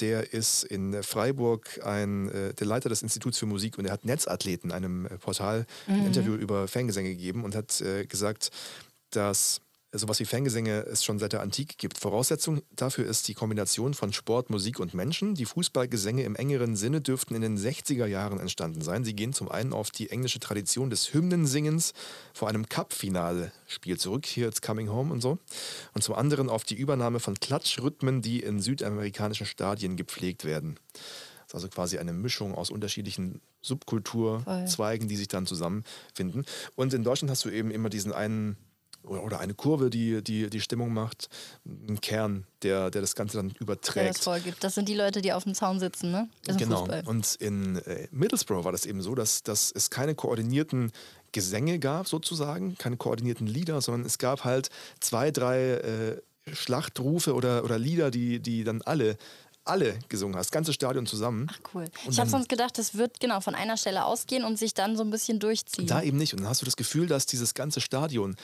der ist in Freiburg ein, äh, der Leiter des Instituts für Musik und er hat Netzathleten, einem äh, Portal, mhm. ein Interview über Fangesänge gegeben und hat äh, gesagt, dass sowas wie Fangesänge es schon seit der Antike gibt. Voraussetzung dafür ist die Kombination von Sport, Musik und Menschen. Die Fußballgesänge im engeren Sinne dürften in den 60er Jahren entstanden sein. Sie gehen zum einen auf die englische Tradition des Hymnensingens vor einem Cup-Finale-Spiel zurück, hier It's Coming Home und so. Und zum anderen auf die Übernahme von Klatschrhythmen, die in südamerikanischen Stadien gepflegt werden. Das ist also quasi eine Mischung aus unterschiedlichen Subkulturzweigen, die sich dann zusammenfinden. Und in Deutschland hast du eben immer diesen einen oder, eine Kurve, die, die die Stimmung macht, ein Kern, der, der das Ganze dann überträgt. Der das vorgibt. Das sind die Leute, die auf dem Zaun sitzen, ne? genau. Fußball. Und in äh, Middlesbrough war das eben so, dass, dass es keine koordinierten Gesänge gab, sozusagen, keine koordinierten Lieder, sondern es gab halt zwei, drei äh, Schlachtrufe oder, oder Lieder, die, die dann alle alle gesungen hast, das ganze Stadion zusammen. Ach cool. ich habe sonst gedacht, das wird genau von einer Stelle ausgehen und sich dann so ein bisschen durchziehen. Da eben nicht. Und dann hast du das Gefühl, dass dieses ganze Stadion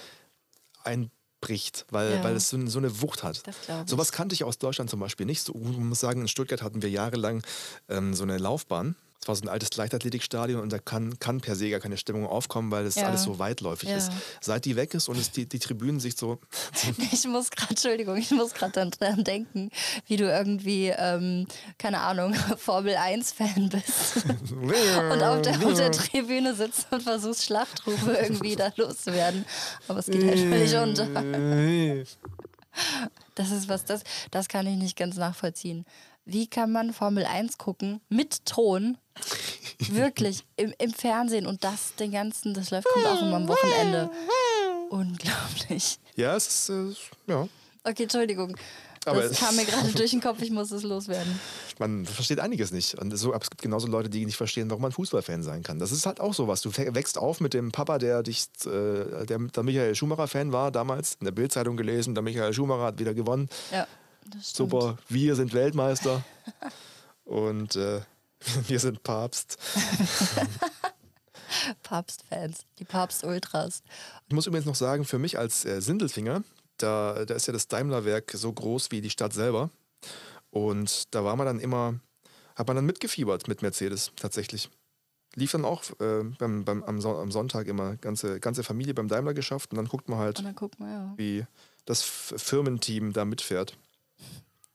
einbricht, weil, Ja. weil es so, so eine Wucht hat. Sowas kannte ich aus Deutschland zum Beispiel nicht. So, man muss sagen, in Stuttgart hatten wir jahrelang ähm, so eine Laufbahn. War so ein altes Leichtathletikstadion und da kann, kann per se gar keine Stimmung aufkommen, weil das Ja. alles so weitläufig Ja. ist. Seit die weg ist und es die, die Tribünen sich so *laughs* *laughs* Ich muss gerade, Entschuldigung, ich muss gerade dran denken, wie du irgendwie, ähm, keine Ahnung, *laughs* Formel 1-Fan bist und auf der, auf der Tribüne sitzt und versuchst, Schlachtrufe irgendwie da loszuwerden. Aber es geht halt völlig unter. Das ist was, das, das kann ich nicht ganz nachvollziehen. Wie kann man Formel 1 gucken mit Ton? Wirklich, im, im Fernsehen und das den ganzen, das läuft kommt auch immer am Wochenende. Unglaublich. Ja, es ist, äh, ja. Okay, Entschuldigung. Aber das kam mir *laughs* gerade durch den Kopf, ich muss es loswerden. Man versteht einiges nicht. Und so, es gibt genauso Leute, die nicht verstehen, warum man Fußballfan sein kann. Das ist halt auch sowas. Du wächst auf mit dem Papa, der dich, äh, der, der Michael Schumacher-Fan war damals, in der Bildzeitung gelesen, der Michael Schumacher hat wieder gewonnen. Ja, das stimmt. Super, wir sind Weltmeister. *laughs* Und äh, *laughs* wir sind Papst. *laughs* Papstfans, die Papst-Ultras. Ich muss übrigens noch sagen, für mich als äh, Sindelfinger, da, da ist ja das Daimlerwerk so groß wie die Stadt selber. Und da war man dann immer, hat man dann mitgefiebert mit Mercedes tatsächlich. Lief dann auch äh, beim, beim, am, Son am Sonntag immer ganze, ganze Familie beim Daimler geschafft und dann guckt man halt, Und dann guck mal, ja. wie das Firmenteam da mitfährt.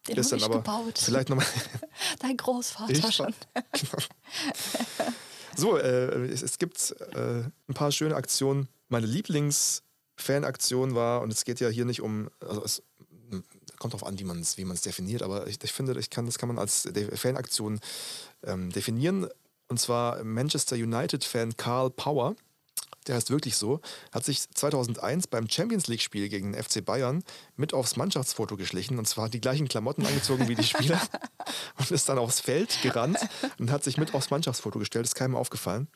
Den dann ich aber gebaut. vielleicht nochmal. *laughs* Dein Großvater Ich schon. *laughs* So, äh, es, es gibt äh, ein paar schöne Aktionen. Meine Lieblings-Fan-Aktion war, und es geht ja hier nicht um, also es kommt darauf an, wie man es wie man's definiert, aber ich, ich finde, ich kann, das kann man als Fanaktion ähm, definieren. Und zwar Manchester United-Fan Karl Power, der heißt wirklich so, hat sich 2001 beim Champions League-Spiel gegen den FC Bayern mit aufs Mannschaftsfoto geschlichen und zwar die gleichen Klamotten angezogen wie die Spieler *laughs* und ist dann aufs Feld gerannt und hat sich mit aufs Mannschaftsfoto gestellt. Ist keinem aufgefallen.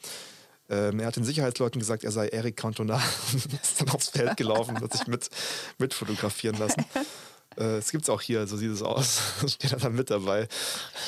Ähm, er hat den Sicherheitsleuten gesagt, er sei Eric Cantona und ist dann aufs Feld gelaufen und hat sich mit, mit fotografieren lassen. Äh, Es gibt es auch hier, so sieht es aus. *laughs* Steht er dann mit dabei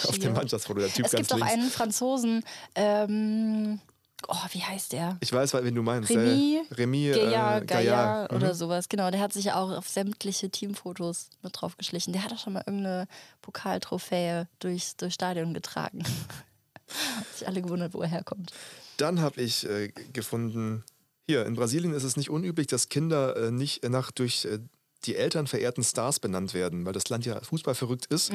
auf dem Mannschaftsfoto, der Typ Es gibt auch einen Franzosen, ähm, oh, wie heißt der? Ich weiß, wen du meinst. Remy, äh, Remy Gaillard, äh, Gaillard Mhm. oder sowas. Genau, der hat sich auch auf sämtliche Teamfotos mit drauf geschlichen. Der hat auch schon mal irgendeine Pokaltrophäe durchs, durchs Stadion getragen. *laughs* Hat sich alle gewundert, wo er herkommt. Dann habe ich äh, gefunden, hier in Brasilien ist es nicht unüblich, dass Kinder äh, nicht nach durch äh, die Eltern verehrten Stars benannt werden, weil das Land ja fußballverrückt ist.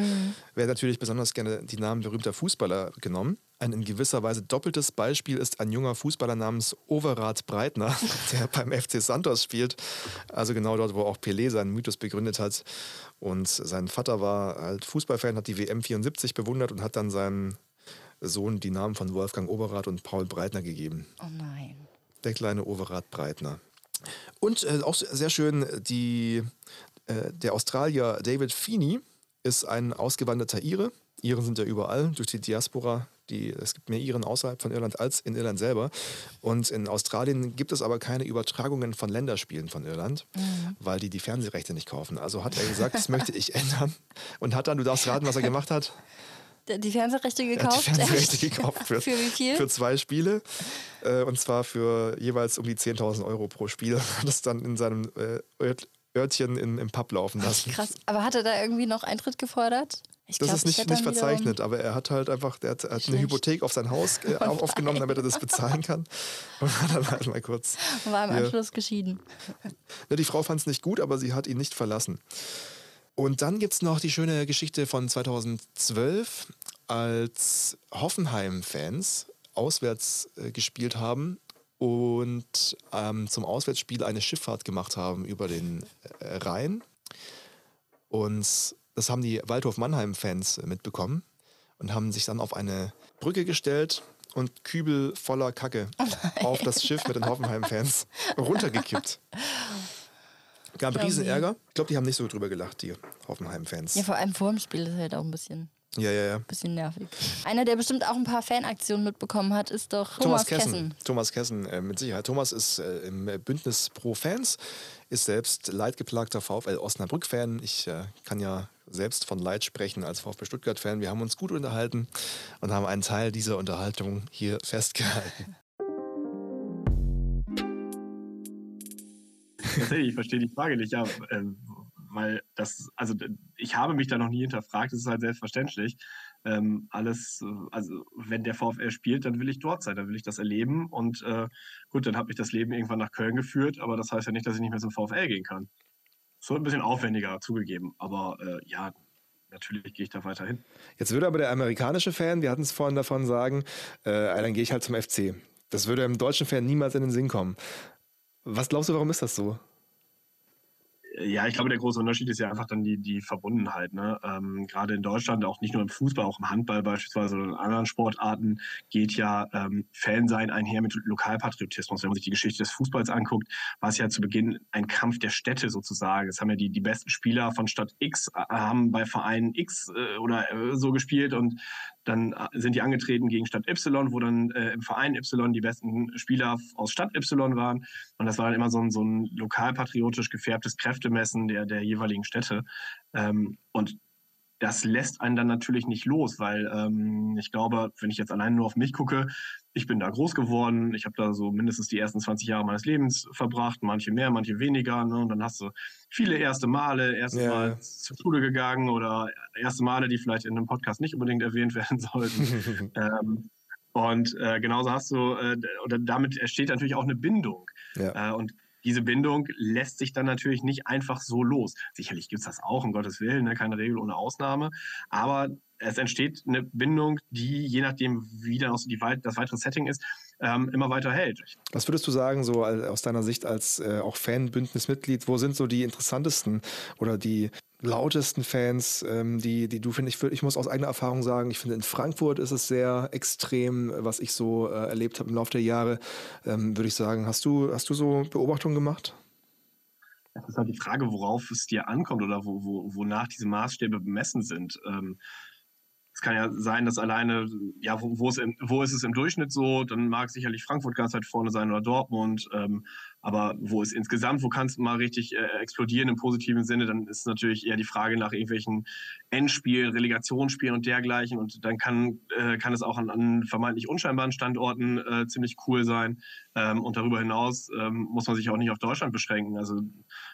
Werden natürlich besonders gerne die Namen berühmter Fußballer genommen. Ein in gewisser Weise doppeltes Beispiel ist ein junger Fußballer namens Overath Breitner, *laughs* der beim FC Santos spielt. Also genau dort, wo auch Pelé seinen Mythos begründet hat. Und sein Vater war halt Fußballfan, hat die WM 74 bewundert und hat dann seinem Sohn die Namen von Wolfgang Overath und Paul Breitner gegeben. Oh nein. Der kleine Overath Breitner. Und äh, auch sehr schön, die, äh, der Australier David Feeney ist ein ausgewanderter Ire. Iren sind ja überall durch die Diaspora. Die, es gibt mehr Iren außerhalb von Irland als in Irland selber. Und in Australien gibt es aber keine Übertragungen von Länderspielen von Irland, weil die die Fernsehrechte nicht kaufen. Also hat er gesagt, das möchte ich *laughs* ändern. Und hat dann, du darfst raten, was er gemacht hat. Die Fernsehrechte Er gekauft? die Fernsehrechte Echt? *laughs* gekauft. Für, Für wie viel? Für zwei Spiele. Äh, und zwar für jeweils um die 10.000 Euro pro Spiel. *laughs* Das dann in seinem äh, Ört, Örtchen im Pub laufen lassen. Krass. Aber hat er da irgendwie noch Eintritt gefordert? Ich Das glaub, ist ich nicht, nicht verzeichnet, aber er hat halt einfach, der hat, er hat eine. Hypothek auf sein Haus äh, *laughs* auf- aufgenommen, damit er das bezahlen kann. Und hat dann halt mal kurz. wiederum- War im hier- Anschluss geschieden. Ne, die Frau fand es nicht gut, aber sie hat ihn nicht verlassen. Und dann gibt es noch die schöne Geschichte von 2012, als Hoffenheim-Fans auswärts äh, gespielt haben und ähm, zum Auswärtsspiel eine Schifffahrt gemacht haben über den äh, Rhein. Und das haben die Waldhof-Mannheim-Fans äh, mitbekommen und haben sich dann auf eine Brücke gestellt und Kübel voller Kacke auf das Schiff mit den Hoffenheim-Fans *laughs* runtergekippt. Gab riesen Ärger. Ich glaube, die haben nicht so drüber gelacht, die Hoffenheim-Fans. Ja, vor allem vor dem Spiel ist halt auch ein bisschen, Ja, ja, ja. bisschen nervig. Einer, der bestimmt auch ein paar Fanaktionen mitbekommen hat, ist doch Thomas, Thomas, Kessen. Kessen. Thomas Kessen, äh, mit Sicherheit. Thomas ist äh, im Bündnis Pro Fans, ist selbst leidgeplagter VfL Osnabrück-Fan. Ich äh, kann ja selbst von Leid sprechen als VfB Stuttgart-Fan. Wir haben uns gut unterhalten und haben einen Teil dieser Unterhaltung hier *laughs* festgehalten. Tatsächlich, ich verstehe die Frage nicht. Ja, äh, weil das, also ich habe mich da noch nie hinterfragt, das ist halt selbstverständlich. Ähm, alles, also wenn der VfL spielt, dann will ich dort sein, dann will ich das erleben. Und äh, gut, dann hat mich das Leben irgendwann nach Köln geführt, aber das heißt ja nicht, dass ich nicht mehr zum VfL gehen kann. So ein bisschen aufwendiger zugegeben, aber äh, ja, natürlich gehe ich da weiterhin. Jetzt würde aber der amerikanische Fan, wir hatten es vorhin davon, sagen, äh, dann gehe ich halt zum FC. Das würde dem deutschen Fan niemals in den Sinn kommen. Was glaubst du, warum ist das so? Ja, ich glaube, der große Unterschied ist ja einfach dann die, die Verbundenheit. Ne? Ähm, Gerade in Deutschland, auch nicht nur im Fußball, auch im Handball beispielsweise oder in anderen Sportarten, geht ja ähm, Fansein einher mit Lokalpatriotismus. Wenn man sich die Geschichte des Fußballs anguckt, war es ja zu Beginn ein Kampf der Städte sozusagen. Es haben ja die, die besten Spieler von Stadt X äh, haben bei Verein X äh, oder äh, so gespielt und dann äh, sind die angetreten gegen Stadt Y, wo dann äh, im Verein Y die besten Spieler aus Stadt Y waren. Und das war dann immer so ein, so ein lokalpatriotisch gefärbtes Kräftemessen der, der jeweiligen Städte. Ähm, und das lässt einen dann natürlich nicht los, weil ähm, ich glaube, wenn ich jetzt allein nur auf mich gucke, ich bin da groß geworden, ich habe da so mindestens die ersten 20 Jahre meines Lebens verbracht, manche mehr, manche weniger. Ne? Und dann hast du viele erste Male, erste ja. Mal zur Schule gegangen oder erste Male, die vielleicht in einem Podcast nicht unbedingt erwähnt werden sollten. *laughs* ähm, und äh, genauso hast du, äh, oder damit entsteht natürlich auch eine Bindung. Ja. Äh, und diese Bindung lässt sich dann natürlich nicht einfach so los. Sicherlich gibt es das auch, um Gottes Willen, ne? keine Regel ohne Ausnahme. Aber es entsteht eine Bindung, die je nachdem, wie dann auch die, das weitere Setting ist, ähm, immer weiter hält. Was würdest du sagen, so aus deiner Sicht als äh, auch Fan-Bündnismitglied, wo sind so die interessantesten oder die lautesten Fans, ähm, die, die du findest, ich, ich muss aus eigener Erfahrung sagen, ich finde in Frankfurt ist es sehr extrem, was ich so äh, erlebt habe im Laufe der Jahre, ähm, würde ich sagen. Hast du, hast du so Beobachtungen gemacht? Das ist halt die Frage, worauf es dir ankommt oder wo, wo, wonach diese Maßstäbe bemessen sind. Ähm, es kann ja sein, dass alleine, ja, wo, wo, ist, wo ist es im Durchschnitt so? Dann mag sicherlich Frankfurt ganz weit vorne sein oder Dortmund. Ähm, aber wo ist insgesamt, wo kann es mal richtig äh, explodieren im positiven Sinne? Dann ist natürlich eher die Frage nach irgendwelchen Endspielen, Relegationsspielen und dergleichen. Und dann kann, äh, kann es auch an, an vermeintlich unscheinbaren Standorten äh, ziemlich cool sein. Ähm, und darüber hinaus ähm, muss man sich auch nicht auf Deutschland beschränken. Also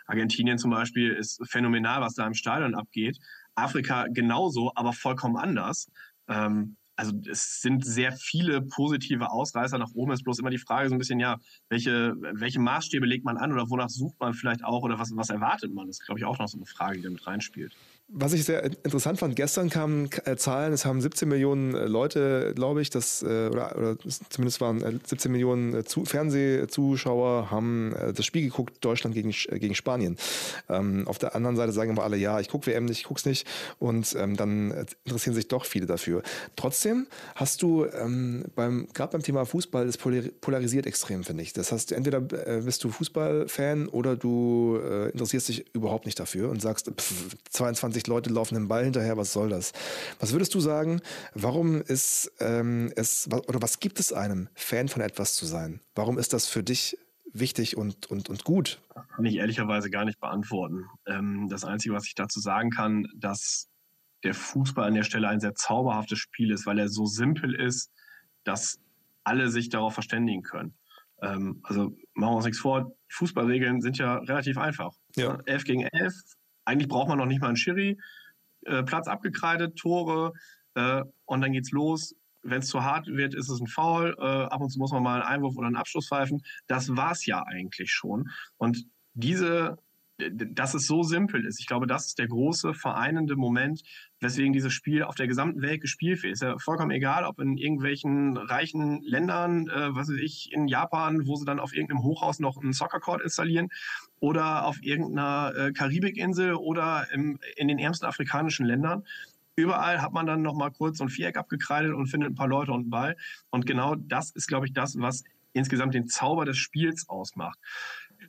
Argentinien zum Beispiel ist phänomenal, was da im Stadion abgeht. Afrika genauso, aber vollkommen anders. Ähm, also es sind sehr viele positive Ausreißer nach oben. Es ist bloß immer die Frage so ein bisschen, ja, welche, welche Maßstäbe legt man an oder wonach sucht man vielleicht auch oder was, was erwartet man? Das ist, glaube ich, auch noch so eine Frage, die da mit reinspielt. Was ich sehr interessant fand, gestern kamen äh, Zahlen, es haben 17 Millionen äh, Leute, glaube ich, das, äh, oder, oder zumindest waren 17 Millionen Fernsehzuschauer, haben das Spiel geguckt, Deutschland gegen, gegen Spanien. Ähm, auf der anderen Seite sagen aber alle, ja, ich gucke WM nicht, ich gucke es nicht. Und ähm, dann interessieren sich doch viele dafür. Trotzdem hast du ähm, beim, gerade beim Thema Fußball, das polarisiert extrem, finde ich. Das heißt, entweder bist du Fußballfan oder du interessierst dich überhaupt nicht dafür und sagst, pff, 22 20 Leute laufen den Ball hinterher, was soll das? Was würdest du sagen, warum ist ähm, es, oder was gibt es einem, Fan von etwas zu sein? Warum ist das für dich wichtig und, und, und gut? Kann ich ehrlicherweise gar nicht beantworten. Ähm, das Einzige, was ich dazu sagen kann, dass der Fußball an der Stelle ein sehr zauberhaftes Spiel ist, weil er so simpel ist, dass alle sich darauf verständigen können. Ähm, also machen wir uns nichts vor, Fußballregeln sind ja relativ einfach. Ja. 11 gegen 11, eigentlich braucht man noch nicht mal einen Schiri. Äh, Platz abgekreidet, Tore äh, und dann geht's los. Wenn es zu hart wird, ist es ein Foul. Äh, ab und zu muss man mal einen Einwurf oder einen Abschluss pfeifen. Das war's ja eigentlich schon. Und diese dass es so simpel ist. Ich glaube, das ist der große vereinende Moment, weswegen dieses Spiel auf der gesamten Welt gespielt wird. Ist ja vollkommen egal, ob in irgendwelchen reichen Ländern, äh, was weiß ich, in Japan, wo sie dann auf irgendeinem Hochhaus noch einen Soccercourt installieren, oder auf irgendeiner äh, Karibikinsel oder im, in den ärmsten afrikanischen Ländern. Überall hat man dann noch mal kurz so ein Viereck abgekreidet und findet ein paar Leute und einen Ball. Und genau das ist, glaube ich, das, was insgesamt den Zauber des Spiels ausmacht.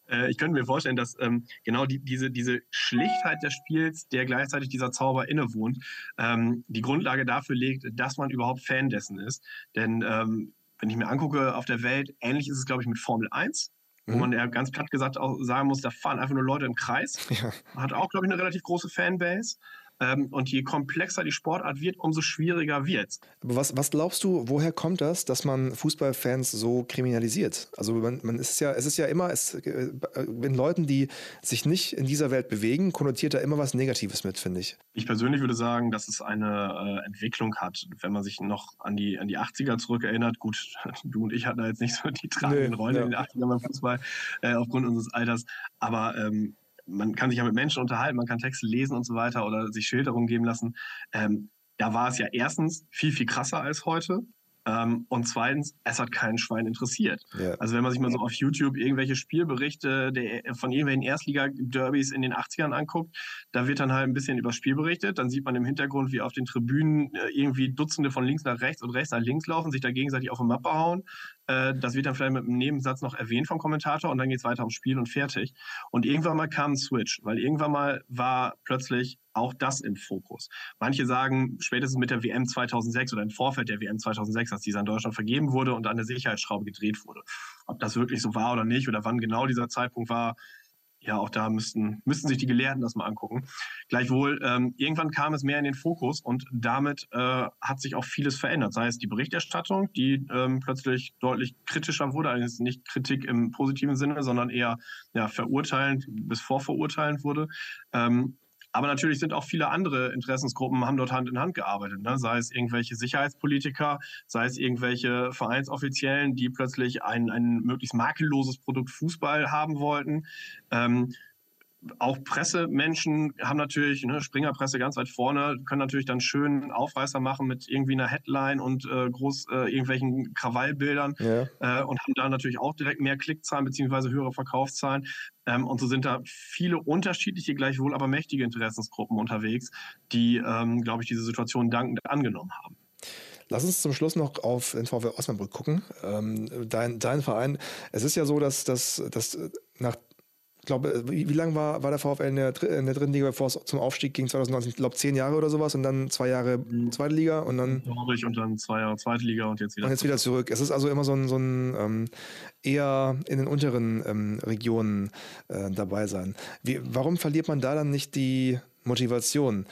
Äh, ich könnte mir vorstellen, dass ähm, genau die, diese, diese Schlichtheit des Spiels, der gleichzeitig dieser Zauber innewohnt, ähm, die Grundlage dafür legt, dass man überhaupt Fan dessen ist. Denn ähm, wenn ich mir angucke auf der Welt, ähnlich ist es, glaube ich, mit Formel 1 wo mhm. man ja ganz platt gesagt auch sagen muss, da fahren einfach nur Leute im Kreis. *laughs* Ja. Hat auch, glaube ich, eine relativ große Fanbase. Ähm, und je komplexer die Sportart wird, umso schwieriger wird es. Aber was, was glaubst du, woher kommt das, dass man Fußballfans so kriminalisiert? Also man, man ist ja, es ist ja immer, es, äh, in Leuten, die sich nicht in dieser Welt bewegen, konnotiert da immer was Negatives mit, finde ich. Ich persönlich würde sagen, dass es eine äh, Entwicklung hat. Wenn man sich noch an die, an die 80er zurückerinnert, gut, *laughs* du und ich hatten da jetzt nicht so die tragenden nee, Rollen ja. in den 80ern beim Fußball äh, aufgrund unseres Alters, aber ähm, man kann sich ja mit Menschen unterhalten, man kann Texte lesen und so weiter oder sich Schilderungen geben lassen. Ähm, da war es ja erstens viel, viel krasser als heute. Ähm, und zweitens, es hat keinen Schwein interessiert. Ja. Also wenn man sich mal so auf YouTube irgendwelche Spielberichte der, von irgendwelchen Erstliga-Derbys in den 80ern anguckt, da wird dann halt ein bisschen über das Spiel berichtet. Dann sieht man im Hintergrund, wie auf den Tribünen äh, irgendwie Dutzende von links nach rechts und rechts nach links laufen, sich da gegenseitig auf den Mappe hauen. Äh, das wird dann vielleicht mit einem Nebensatz noch erwähnt vom Kommentator und dann geht es weiter ums Spiel und fertig. Und irgendwann mal kam ein Switch, weil irgendwann mal war plötzlich auch das im Fokus. Manche sagen, spätestens mit der WM 2006 oder im Vorfeld der WM 2006, als dieser in Deutschland vergeben wurde und an der Sicherheitsschraube gedreht wurde. Ob das wirklich so war oder nicht oder wann genau dieser Zeitpunkt war, ja, auch da müssten, müssten sich die Gelehrten das mal angucken. Gleichwohl, ähm, irgendwann kam es mehr in den Fokus und damit äh, hat sich auch vieles verändert. Sei es die Berichterstattung, die ähm, plötzlich deutlich kritischer wurde, also nicht Kritik im positiven Sinne, sondern eher ja, verurteilend bis vorverurteilend wurde. Ähm, aber natürlich sind auch viele andere Interessensgruppen, haben dort Hand in Hand gearbeitet. Ne? Sei es irgendwelche Sicherheitspolitiker, sei es irgendwelche Vereinsoffiziellen, die plötzlich ein, ein möglichst makelloses Produkt Fußball haben wollten. Ähm, auch Pressemenschen haben natürlich, ne, Springerpresse ganz weit vorne, können natürlich dann schön Aufreißer machen mit irgendwie einer Headline und äh, groß äh, irgendwelchen Krawallbildern ja. äh, und haben da natürlich auch direkt mehr Klickzahlen beziehungsweise höhere Verkaufszahlen. Ähm, und so sind da viele unterschiedliche, gleichwohl aber mächtige Interessensgruppen unterwegs, die, ähm, glaube ich, diese Situation dankend angenommen haben. Lass uns zum Schluss noch auf den VW Osnabrück gucken. Ähm, dein, dein Verein, es ist ja so, dass, dass, dass nach ich glaube, wie, wie lange war, war der VfL in der, in der dritten Liga, bevor es zum Aufstieg ging 2019? Ich glaube, zehn Jahre oder sowas und dann zwei Jahre mhm. zweite Liga und dann. und dann zwei Jahre zweite Liga und jetzt wieder. Und jetzt wieder zurück. Es ist also immer so ein, so ein ähm, eher in den unteren ähm, Regionen äh, dabei sein. Wie, warum verliert man da dann nicht die Motivation?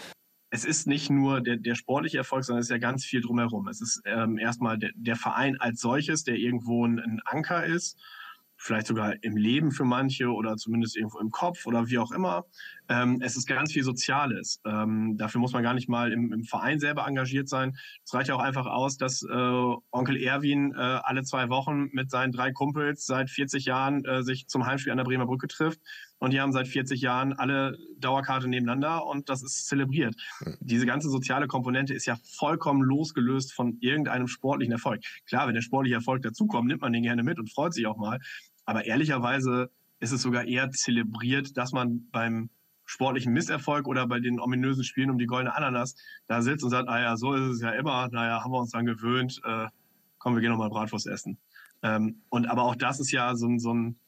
es ist nicht nur der, der sportliche Erfolg, sondern es ist ja ganz viel drumherum. Es ist ähm, erstmal der, der Verein als solches, der irgendwo ein, ein Anker ist vielleicht sogar im Leben für manche oder zumindest irgendwo im Kopf oder wie auch immer. Ähm, es ist ganz viel Soziales. Ähm, dafür muss man gar nicht mal im, im, Verein selber engagiert sein. Es reicht ja auch einfach aus, dass äh, Onkel Erwin äh, alle zwei Wochen mit seinen drei Kumpels seit 40 Jahren äh, sich zum Heimspiel an der Bremer Brücke trifft. Und die haben seit 40 Jahren alle Dauerkarte nebeneinander und das ist zelebriert. Hm. Diese ganze soziale Komponente ist ja vollkommen losgelöst von irgendeinem sportlichen Erfolg. Klar, wenn der sportliche Erfolg dazukommt, nimmt man den gerne mit und freut sich auch mal. Aber ehrlicherweise ist es sogar eher zelebriert, dass man beim sportlichen Misserfolg oder bei den ominösen Spielen um die goldene Ananas da sitzt und sagt, ah ja, so ist es ja immer, naja, haben wir uns dann gewöhnt, äh, komm, wir gehen nochmal Bratwurst essen. Ähm, und aber auch das ist ja so, ein, so ein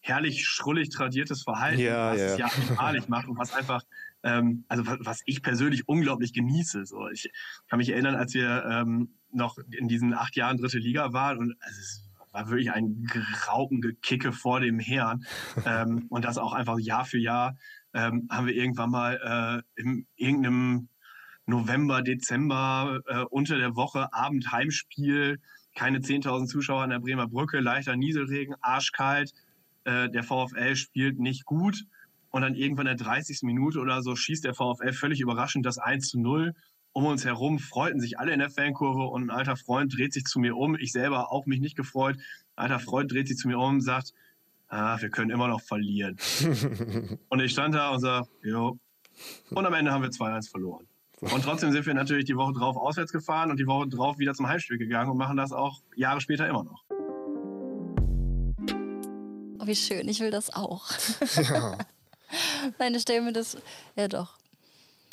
herrlich schrullig tradiertes Verhalten, ja, was ja. es ja einmalig macht und was einfach, ähm, also was, was, ich persönlich unglaublich genieße. So, ich kann mich erinnern, als wir ähm, noch in diesen acht Jahren dritte Liga waren und also es war wirklich ein Graupengekicke vor dem Herrn. ähm, *laughs* und das auch einfach Jahr für Jahr ähm, haben wir irgendwann mal äh, in irgendeinem November, Dezember äh, unter der Woche Abend Heimspiel, keine 10.000 Zuschauer an der Bremer Brücke, leichter Nieselregen, arschkalt. Äh, der VfL spielt nicht gut. Und dann irgendwann in der 30. Minute oder so schießt der VfL völlig überraschend das 1 zu 0 um uns herum freuten sich alle in der Fankurve und ein alter Freund dreht sich zu mir um. Ich selber auch mich nicht gefreut. Ein alter Freund dreht sich zu mir um und sagt, ah, wir können immer noch verlieren. *laughs* und ich stand da und sage, jo. Und am Ende haben wir 2-1 verloren. Und trotzdem sind wir natürlich die Woche drauf auswärts gefahren und die Woche drauf wieder zum Heimspiel gegangen und machen das auch Jahre später immer noch. Oh, wie schön, ich will das auch. Ja. Nein, ich stelle mir das, ja doch,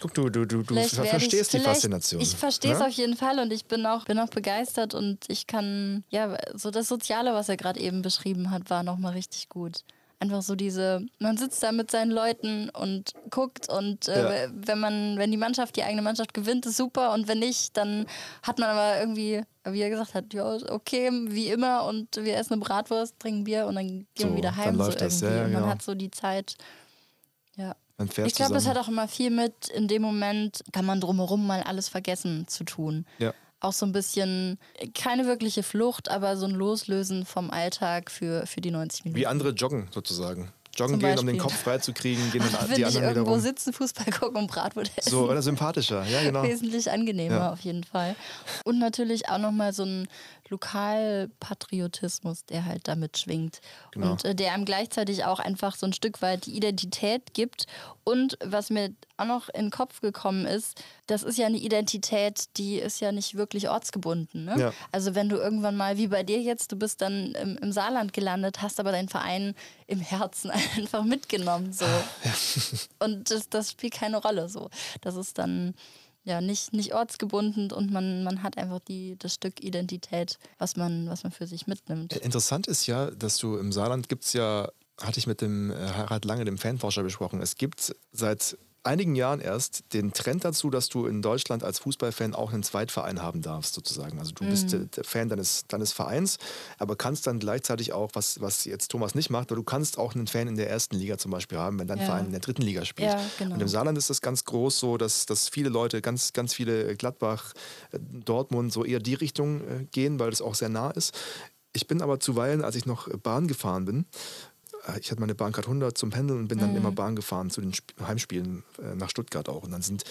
Guck, du, du, du, du verstehst die Faszination. Ich verstehe es ne? auf jeden Fall und ich bin auch, bin auch begeistert und ich kann, ja, so das Soziale, was er gerade eben beschrieben hat, war nochmal richtig gut. Einfach so diese, man sitzt da mit seinen Leuten und guckt und äh, ja. wenn man, wenn die Mannschaft, die eigene Mannschaft gewinnt, ist super und wenn nicht, dann hat man aber irgendwie, wie er gesagt hat, ja, okay, wie immer und wir essen eine Bratwurst, trinken Bier und dann gehen so, wir wieder heim. So das, ja, ja, und man genau. hat so die Zeit, ja. Man fährt Ich glaube, das hat auch immer viel mit, in dem Moment kann man drumherum mal alles vergessen zu tun. Ja. Auch so ein bisschen, keine wirkliche Flucht, aber so ein Loslösen vom Alltag für, für die 90 Minuten. Wie andere joggen sozusagen. Joggen Zum gehen, um den Beispiel. Kopf freizukriegen, gehen *laughs* dann die anderen irgendwo wiederum. sitzen, Fußball gucken und Bratwurst essen. So, oder sympathischer, ja genau. *laughs* Wesentlich angenehmer Ja. auf jeden Fall. Und natürlich auch nochmal so ein Lokalpatriotismus, der halt damit schwingt. Genau. Und äh, der einem gleichzeitig auch einfach so ein Stück weit die Identität gibt. Und was mir auch noch in den Kopf gekommen ist, das ist ja eine Identität, die ist ja nicht wirklich ortsgebunden. Ne? Ja. Also wenn du irgendwann mal, wie bei dir jetzt, du bist dann im, im Saarland gelandet, hast aber deinen Verein im Herzen *laughs* einfach mitgenommen. So. Und das, das spielt keine Rolle. So. Das ist dann ja nicht, nicht ortsgebunden und man, man hat einfach die, das Stück Identität, was man, was man für sich mitnimmt. Interessant ist ja, dass du im Saarland gibt es ja, hatte ich mit dem äh, Harald Lange, dem Fanforscher, besprochen, es gibt seit einigen Jahren erst den Trend dazu, dass du in Deutschland als Fußballfan auch einen Zweitverein haben darfst, sozusagen. Also du bist äh, der Fan deines, deines Vereins, aber kannst dann gleichzeitig auch, was, was jetzt Thomas nicht macht, aber du kannst auch einen Fan in der ersten Liga zum Beispiel haben, wenn dein Ja. Verein in der dritten Liga spielt. Ja, genau. Und im Saarland ist das ganz groß so, dass, dass viele Leute, ganz, ganz viele Gladbach, äh, Dortmund, so eher die Richtung äh, gehen, weil das auch sehr nah ist. Ich bin aber zuweilen, als ich noch Bahn gefahren bin, äh, ich hatte meine Bahncard 100 zum Pendeln und bin dann immer Bahn gefahren zu den Sp Heimspielen äh, nach Stuttgart auch. Und dann sind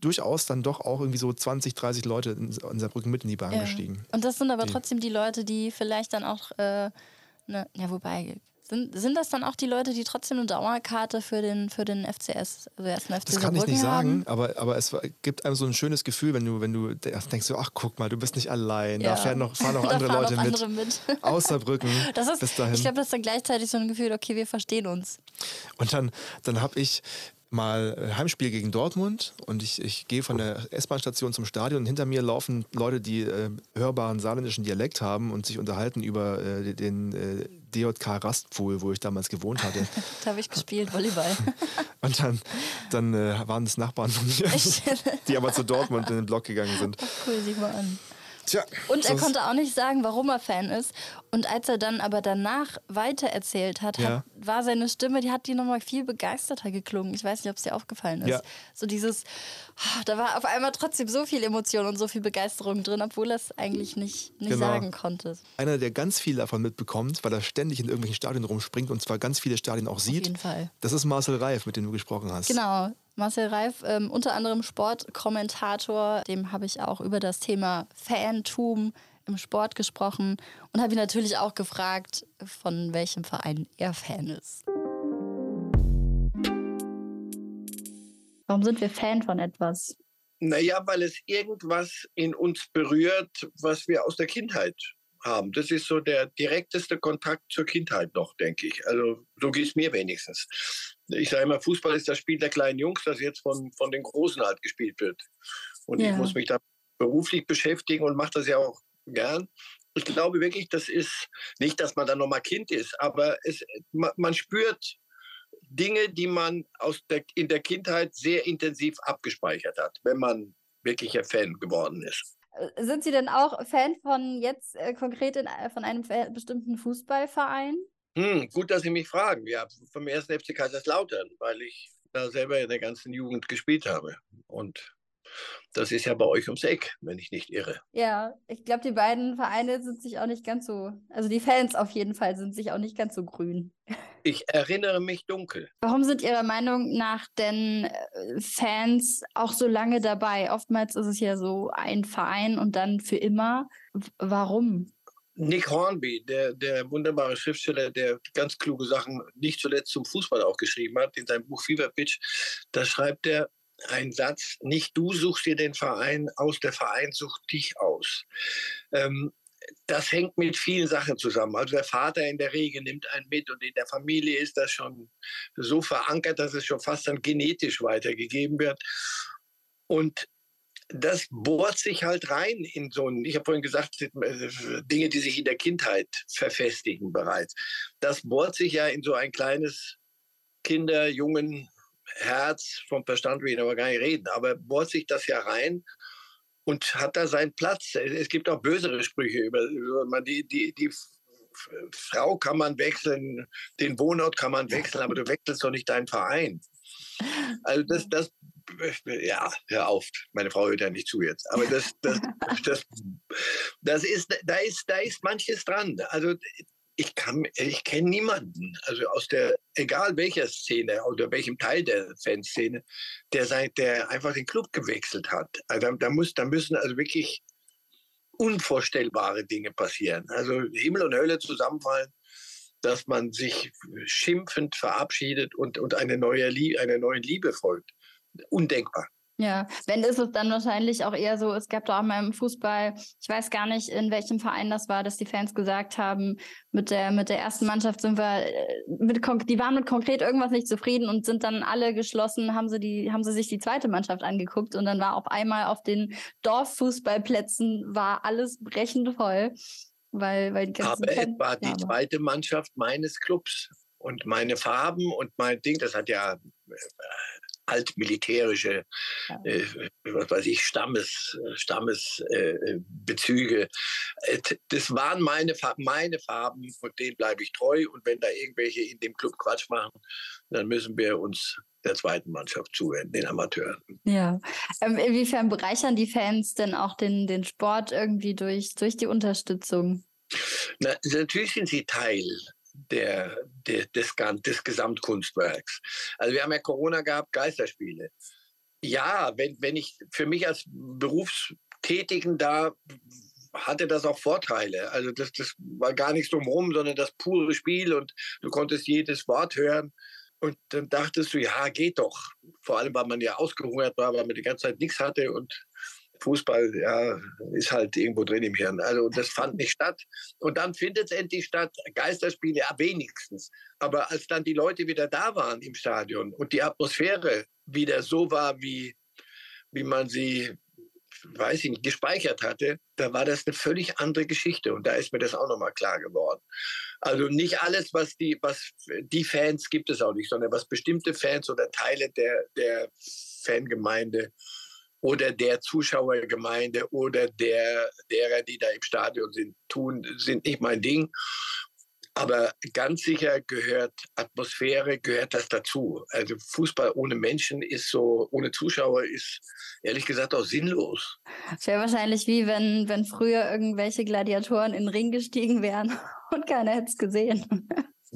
durchaus dann doch auch irgendwie so 20, 30 Leute in, in Saarbrücken mit in die Bahn Ja. gestiegen. Und das sind aber Die- trotzdem die Leute, die vielleicht dann auch, äh, ne, ja, wobei, sind, sind das dann auch die Leute, die trotzdem eine Dauerkarte für den, für den FCS, also ersten FC Das kann ich nicht sagen, aber, aber es gibt einem so ein schönes Gefühl, wenn du, wenn du denkst, so, ach guck mal, du bist nicht allein, da Ja. fahren noch, fahren noch *laughs* Da andere fahren Leute noch mit. andere mit. *laughs* Aus Saarbrücken Das ist, bis dahin. ich glaube, das ist dann gleichzeitig so ein Gefühl, okay, wir verstehen uns. Und dann, dann habe ich mal äh, Heimspiel gegen Dortmund und ich, ich gehe von der S-Bahn-Station zum Stadion und hinter mir laufen Leute, die äh, hörbaren saarländischen Dialekt haben und sich unterhalten über äh, den äh, DJK Rastpfuhl, wo ich damals gewohnt hatte. *laughs* Da habe ich gespielt, Volleyball. *laughs* Und dann, dann äh, waren es Nachbarn von mir, *laughs* die aber zu Dortmund in den Block gegangen sind. cool, sieh mal an. Tja, Und er konnte auch nicht sagen, warum er Fan ist. Und als er dann aber danach weitererzählt hat, Ja. hat war seine Stimme, die hat die nochmal viel begeisterter geklungen. Ich weiß nicht, ob es dir aufgefallen ist. Ja. So dieses, ah, da war auf einmal trotzdem so viel Emotion und so viel Begeisterung drin, obwohl er es eigentlich nicht, nicht Genau. sagen konnte. Einer, der ganz viel davon mitbekommt, weil er ständig in irgendwelchen Stadien rumspringt und zwar ganz viele Stadien auch sieht. jeden Fall. Das ist Marcel Reif, mit dem du gesprochen hast. Genau. Marcel Reif, ähm, unter anderem Sportkommentator, dem habe ich auch über das Thema Fantum im Sport gesprochen und habe ihn natürlich auch gefragt, von welchem Verein er Fan ist. Warum sind wir Fan von etwas? Naja, weil es irgendwas in uns berührt, was wir aus der Kindheit haben. Das ist so der direkteste Kontakt zur Kindheit noch, denke ich. Also so geht es mir wenigstens. Ich sage immer, Fußball ist das Spiel der kleinen Jungs, das jetzt von, von den Großen halt gespielt wird. Und Ja. ich muss mich da beruflich beschäftigen und mache das ja auch gern. Ich glaube wirklich, das ist nicht, dass man dann nochmal Kind ist, aber es, man, spürt Dinge, die man aus der, in der Kindheit sehr intensiv abgespeichert hat, wenn man wirklicher Fan geworden ist. Sind Sie denn auch Fan von jetzt äh, konkret in, von einem bestimmten Fußballverein? Hm, gut, dass Sie mich fragen. Ja, vom ersten FC Kaiserslautern, weil ich da selber in der ganzen Jugend gespielt habe. Und das ist ja bei euch ums Eck, wenn ich nicht irre. Ja, ich glaube, die beiden Vereine sind sich auch nicht ganz so, also die Fans auf jeden Fall sind sich auch nicht ganz so grün. Ich erinnere mich dunkel. Warum sind Ihrer Meinung nach denn äh, Fans auch so lange dabei? Oftmals ist es ja so ein Verein und dann für immer. Warum? Nick Hornby, der, der wunderbare Schriftsteller, der ganz kluge Sachen nicht zuletzt zum Fußball auch geschrieben hat, in seinem Buch Fever Pitch, da schreibt er einen Satz, nicht du suchst dir den Verein aus, der Verein sucht dich aus. Ähm, das hängt mit vielen Sachen zusammen. Also der Vater in der Regel nimmt einen mit und in der Familie ist das schon so verankert, dass es schon fast dann genetisch weitergegeben wird. Und das bohrt sich halt rein in so ein, ich habe vorhin gesagt, äh, Dinge, die sich in der Kindheit verfestigen bereits. Das bohrt sich ja in so ein kleines Kinder-, Jungen, Herz, vom Verstand will ich aber gar nicht reden, aber bohrt sich das ja rein und hat da seinen Platz. Es gibt auch bösere Sprüche über, über die, die, die Frau kann man wechseln, den Wohnort kann man wechseln, aber du wechselst doch nicht deinen Verein. Also das, das, ja, hör auf, meine Frau hört ja nicht zu jetzt. Aber das, das, das, das ist, da ist, da ist manches dran. Also ich kann, ich kenne niemanden, also aus der, egal welcher Szene oder welchem Teil der Fanszene, der seit, der einfach den Club gewechselt hat. Also da muss, da müssen also wirklich unvorstellbare Dinge passieren. Also Himmel und Hölle zusammenfallen, dass man sich schimpfend verabschiedet und, und eine neue Lie einer neuen Liebe folgt. Undenkbar. Ja, wenn ist es dann wahrscheinlich auch eher so, es gab doch auch mal im Fußball, ich weiß gar nicht, in welchem Verein das war, dass die Fans gesagt haben, mit der, mit der ersten Mannschaft sind wir, äh, mit, die waren mit konkret irgendwas nicht zufrieden und sind dann alle geschlossen, haben sie die, haben sie sich die zweite Mannschaft angeguckt und dann war auf einmal auf den Dorffußballplätzen war alles brechend voll. Weil, weil die Aber es war die zweite Mannschaft meines Clubs und meine Farben und mein Ding, das hat ja äh, altmilitärische, äh, was weiß ich, Stammes, Stammesbezüge. Äh, äh, das waren meine, meine Farben und denen bleibe ich treu. Und wenn da irgendwelche in dem Club Quatsch machen, dann müssen wir uns der zweiten Mannschaft zuwenden, den Amateuren. Ja. Ähm, inwiefern bereichern die Fans denn auch den, den Sport irgendwie durch, durch die Unterstützung? Na, natürlich sind sie Teil der, der, des, des Gesamtkunstwerks. Also wir haben ja Corona gehabt, Geisterspiele. Ja, wenn, wenn ich für mich als Berufstätigen da hatte das auch Vorteile. Also das, das war gar nichts drumherum, sondern das pure Spiel und du konntest jedes Wort hören. Und dann dachtest du, ja, geht doch. Vor allem, weil man ja ausgehungert war, weil man die ganze Zeit nichts hatte und Fußball ja, ist halt irgendwo drin im Hirn. Also das fand nicht statt. Und dann findet es endlich statt. Geisterspiele, ja, wenigstens. Aber als dann die Leute wieder da waren im Stadion und die Atmosphäre wieder so war, wie, wie man sie, weiß ich nicht, gespeichert hatte, da war das eine völlig andere Geschichte. Und da ist mir das auch nochmal klar geworden. Also nicht alles, was die, was die Fans gibt es auch nicht, sondern was bestimmte Fans oder Teile der, der Fangemeinde oder der Zuschauergemeinde oder der, derer, die da im Stadion sind, tun, sind nicht mein Ding. Aber ganz sicher gehört Atmosphäre, gehört das dazu. Also Fußball ohne Menschen ist so, ohne Zuschauer ist ehrlich gesagt auch sinnlos. Es wäre wahrscheinlich wie wenn, wenn früher irgendwelche Gladiatoren in den Ring gestiegen wären *laughs* und keiner hätte es gesehen.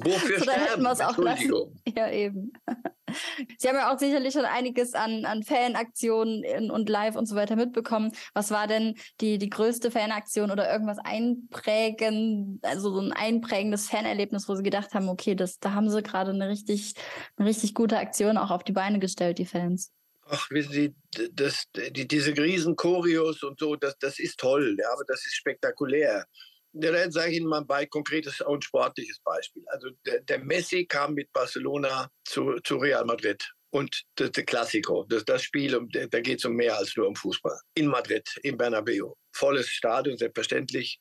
Wofür so, dann hätten wir es auch lassen. *laughs* Ja, eben. *laughs* Sie haben ja auch sicherlich schon einiges an, an Fanaktionen und Live und so weiter mitbekommen. Was war denn die, die größte Fanaktion oder irgendwas einprägen, also so ein einprägendes Fanerlebnis, wo Sie gedacht haben, okay, das, da haben Sie gerade eine richtig, eine richtig gute Aktion auch auf die Beine gestellt, die Fans? Ach, wissen Sie, das, die, diese Riesenchoreos und so, das, das ist toll, ja, aber das ist spektakulär. Dann sage ich Ihnen mal ein konkretes und sportliches Beispiel. Also der, der, Messi kam mit Barcelona zu, zu Real Madrid. Und das, das Klassiko, das, das Spiel, da geht es um mehr als nur um Fußball. In Madrid, im Bernabeu. Volles Stadion, selbstverständlich.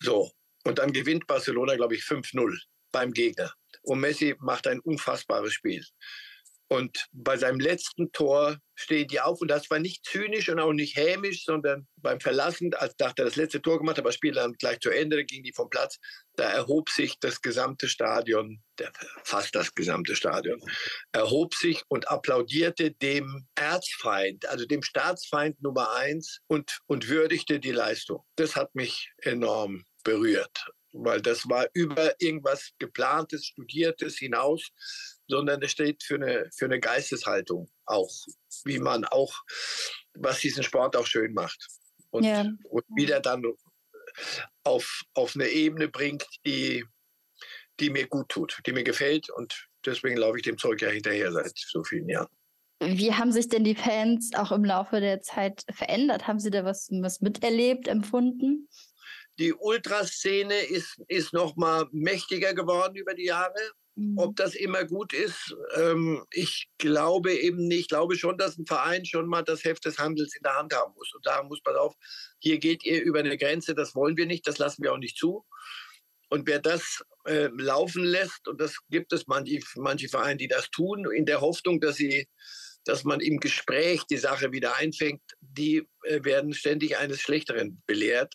So. Und dann gewinnt Barcelona, glaube ich, 5-0 beim Gegner. Und Messi macht ein unfassbares Spiel. Und bei seinem letzten Tor stehen die auf. Und das war nicht zynisch und auch nicht hämisch, sondern beim Verlassen, als dachte er das letzte Tor gemacht, aber Spiel dann gleich zu Ende, ging die vom Platz, da erhob sich das gesamte Stadion, fast das gesamte Stadion, erhob sich und applaudierte dem Erzfeind, also dem Staatsfeind Nummer eins und, und würdigte die Leistung. Das hat mich enorm berührt, weil das war über irgendwas geplantes, studiertes hinaus sondern es steht für eine, für eine Geisteshaltung auch, wie man auch, was diesen Sport auch schön macht. Und, ja. und wieder dann auf, auf eine Ebene bringt, die, die mir gut tut, die mir gefällt. Und deswegen laufe ich dem Zeug ja hinterher seit so vielen Jahren. Wie haben sich denn die Fans auch im Laufe der Zeit verändert? Haben Sie da was, was miterlebt, empfunden? Die Ultraszene ist, ist noch mal mächtiger geworden über die Jahre. Ob mhm. das immer gut ist, ähm, ich glaube eben nicht. Ich glaube schon, dass ein Verein schon mal das Heft des Handels in der Hand haben muss und sagen muss, pass auf, hier geht ihr über eine Grenze, das wollen wir nicht, das lassen wir auch nicht zu. Und wer das äh, laufen lässt, und das gibt es manche, manche Vereine, die das tun, in der Hoffnung, dass sie dass man im Gespräch die Sache wieder einfängt, die äh, werden ständig eines Schlechteren belehrt.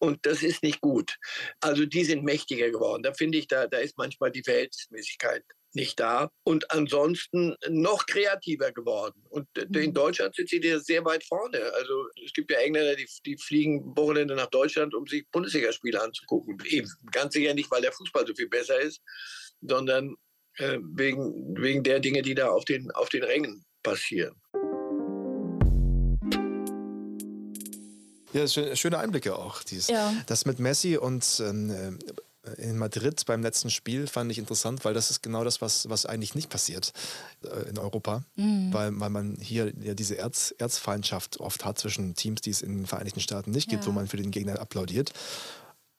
Und das ist nicht gut. Also die sind mächtiger geworden. Da finde ich, da, da ist manchmal die Verhältnismäßigkeit nicht da. Und ansonsten noch kreativer geworden. Und in mhm. Deutschland sind sie sehr weit vorne. Also es gibt ja Engländer, die, die fliegen Wochenende nach Deutschland, um sich Bundesligaspiele anzugucken. Eben ganz sicher nicht, weil der Fußball so viel besser ist, sondern äh, wegen, wegen der Dinge, die da auf den, auf den Rängen passieren. Ja, schöne Einblicke auch. Dies. Ja. Das mit Messi und ähm, äh, in Madrid beim letzten Spiel fand ich interessant, weil das ist genau das, was, was eigentlich nicht passiert äh, in Europa. Mhm. Weil, weil man hier ja diese Erz, Erzfeindschaft oft hat zwischen Teams, die es in den Vereinigten Staaten nicht gibt, ja. wo man für den Gegner applaudiert.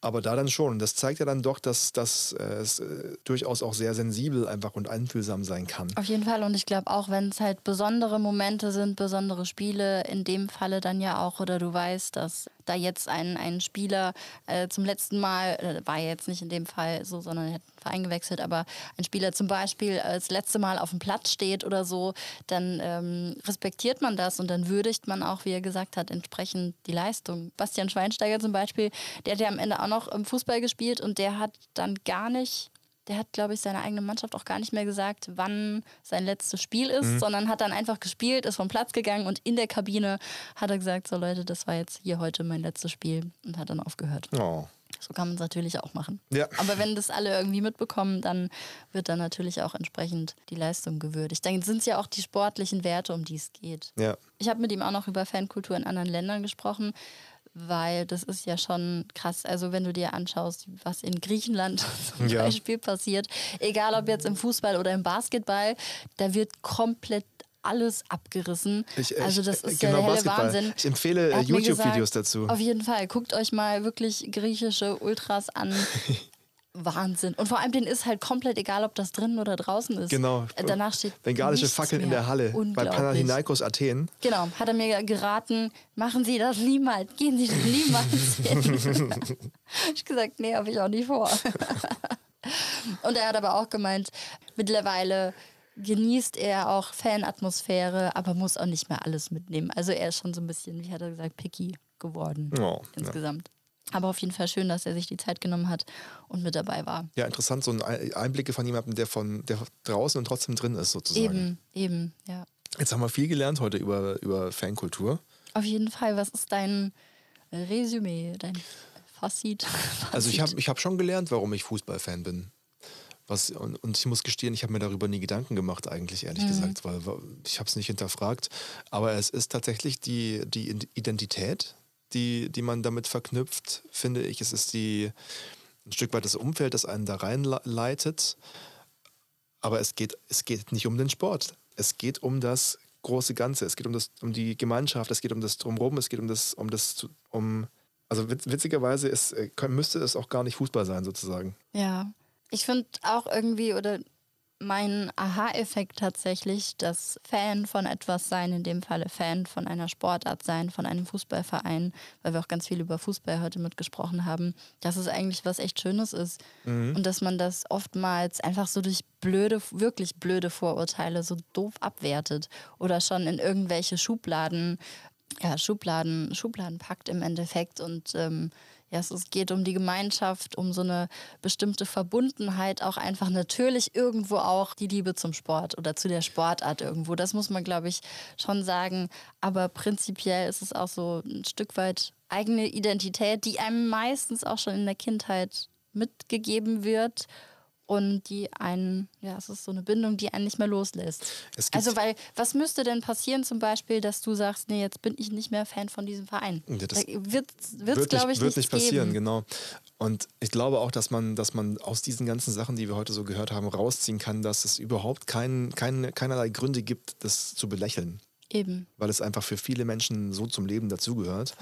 Aber da dann schon. Das zeigt ja dann doch, dass, dass äh, es äh, durchaus auch sehr sensibel einfach und einfühlsam sein kann. Auf jeden Fall. Und ich glaube auch, wenn es halt besondere Momente sind, besondere Spiele, in dem Falle dann ja auch, oder du weißt, dass da jetzt ein, ein Spieler äh, zum letzten Mal, äh, war jetzt nicht in dem Fall so, sondern er hat einen Verein gewechselt, aber ein Spieler zum Beispiel äh, das letzte Mal auf dem Platz steht oder so, dann ähm, respektiert man das und dann würdigt man auch, wie er gesagt hat, entsprechend die Leistung. Bastian Schweinsteiger zum Beispiel, der hat ja am Ende auch noch im Fußball gespielt und der hat dann gar nicht der hat, glaube ich, seiner eigenen Mannschaft auch gar nicht mehr gesagt, wann sein letztes Spiel ist, mhm. sondern hat dann einfach gespielt, ist vom Platz gegangen und in der Kabine hat er gesagt, so Leute, das war jetzt hier heute mein letztes Spiel und hat dann aufgehört. Oh. So kann man es natürlich auch machen. Ja. Aber wenn das alle irgendwie mitbekommen, dann wird dann natürlich auch entsprechend die Leistung gewürdigt. Dann sind es ja auch die sportlichen Werte, um die es geht. Ja. Ich habe mit ihm auch noch über Fankultur in anderen Ländern gesprochen weil das ist ja schon krass. Also wenn du dir anschaust, was in Griechenland *laughs* zum ja. Beispiel passiert, egal ob jetzt im Fußball oder im Basketball, da wird komplett alles abgerissen. Ich, ich, also das ist genau, ja der helle Basketball. Wahnsinn. Ich empfehle YouTube-Videos dazu. Auf jeden Fall. Guckt euch mal wirklich griechische Ultras an. *laughs* Wahnsinn. Und vor allem den ist halt komplett egal, ob das drinnen oder draußen ist. Genau. Äh, danach steht Bengalische Fackeln in der Halle bei Panathinaikos Athen. Genau. Hat er mir geraten, machen Sie das niemals, gehen Sie das niemals *laughs* hin. ich gesagt, nee, habe ich auch nicht vor. *laughs* Und er hat aber auch gemeint, mittlerweile genießt er auch Fanatmosphäre, aber muss auch nicht mehr alles mitnehmen. Also er ist schon so ein bisschen, wie hat er gesagt, picky geworden oh, insgesamt. Ja. Aber auf jeden Fall schön, dass er sich die Zeit genommen hat und mit dabei war. Ja, interessant, so ein Einblicke von jemandem, der von der draußen und trotzdem drin ist, sozusagen. Eben, eben, ja. Jetzt haben wir viel gelernt heute über, über Fankultur. Auf jeden Fall. Was ist dein Resümee, dein Fazit? *laughs* Also ich habe ich hab schon gelernt, warum ich Fußballfan bin. Was, und, und ich muss gestehen, ich habe mir darüber nie Gedanken gemacht, eigentlich, ehrlich mhm. gesagt, weil ich habe es nicht hinterfragt. Aber es ist tatsächlich die, die Identität, die, die man damit verknüpft, finde ich. Es ist die, ein Stück weit das Umfeld, das einen da reinleitet. Aber es geht, es geht nicht um den Sport. Es geht um das große Ganze. Es geht um, das, um die Gemeinschaft, es geht um das Drumherum, es geht um das, um das, um. Also witzigerweise ist, äh, müsste es auch gar nicht Fußball sein, sozusagen. Ja. Ich finde auch irgendwie, oder mein Aha-Effekt tatsächlich, das Fan von etwas sein, in dem Falle Fan von einer Sportart sein, von einem Fußballverein, weil wir auch ganz viel über Fußball heute mitgesprochen haben, dass es eigentlich was echt Schönes ist. Mhm. Und dass man das oftmals einfach so durch blöde, wirklich blöde Vorurteile so doof abwertet oder schon in irgendwelche Schubladen, ja, Schubladen, Schubladen packt im Endeffekt und ähm, ja, es geht um die Gemeinschaft, um so eine bestimmte Verbundenheit, auch einfach natürlich irgendwo auch die Liebe zum Sport oder zu der Sportart irgendwo. Das muss man, glaube ich, schon sagen. Aber prinzipiell ist es auch so ein Stück weit eigene Identität, die einem meistens auch schon in der Kindheit mitgegeben wird und die einen, ja, es ist so eine Bindung, die einen nicht mehr loslässt. Also, weil, was müsste denn passieren zum Beispiel, dass du sagst, nee, jetzt bin ich nicht mehr Fan von diesem Verein? Ja, das wird, wird glaube ich, wird nicht passieren, geben. genau. Und ich glaube auch, dass man, dass man aus diesen ganzen Sachen, die wir heute so gehört haben, rausziehen kann, dass es überhaupt kein, kein, keinerlei Gründe gibt, das zu belächeln. Eben. Weil es einfach für viele Menschen so zum Leben dazugehört.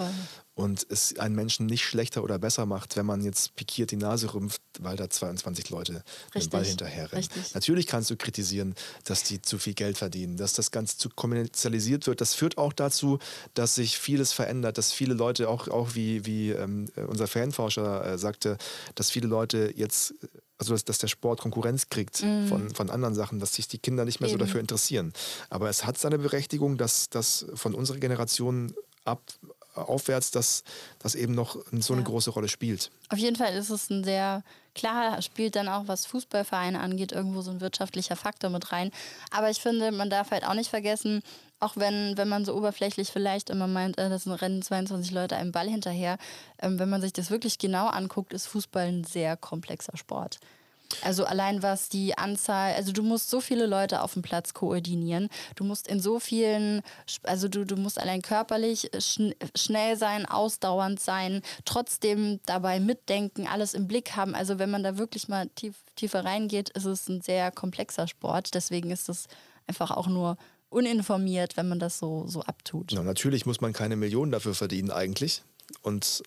Und es einen Menschen nicht schlechter oder besser macht, wenn man jetzt pikiert die Nase rümpft, weil da 22 Leute Richtig. den Ball hinterher rennen. Natürlich kannst du kritisieren, dass die zu viel Geld verdienen, dass das Ganze zu kommerzialisiert wird. Das führt auch dazu, dass sich vieles verändert, dass viele Leute, auch, auch wie, wie ähm, unser Fanforscher äh, sagte, dass viele Leute jetzt also dass, dass, der Sport Konkurrenz kriegt mm. von, von anderen Sachen, dass sich die Kinder nicht mehr Eben. so dafür interessieren. Aber es hat seine Berechtigung, dass das von unserer Generation ab aufwärts, dass das eben noch so eine Ja. große Rolle spielt. Auf jeden Fall ist es ein sehr, klar spielt dann auch, was Fußballvereine angeht, irgendwo so ein wirtschaftlicher Faktor mit rein. Aber ich finde, man darf halt auch nicht vergessen, auch wenn, wenn man so oberflächlich vielleicht immer meint, äh, das rennen 22 Leute einem Ball hinterher, ähm, wenn man sich das wirklich genau anguckt, ist Fußball ein sehr komplexer Sport. Also allein was die Anzahl, also du musst so viele Leute auf dem Platz koordinieren. Du musst in so vielen, also du, du musst allein körperlich schn schnell sein, ausdauernd sein, trotzdem dabei mitdenken, alles im Blick haben. Also wenn man da wirklich mal tief, tiefer reingeht, ist es ein sehr komplexer Sport. Deswegen ist es einfach auch nur uninformiert, wenn man das so, so abtut. Ja, natürlich muss man keine Millionen dafür verdienen eigentlich. Und,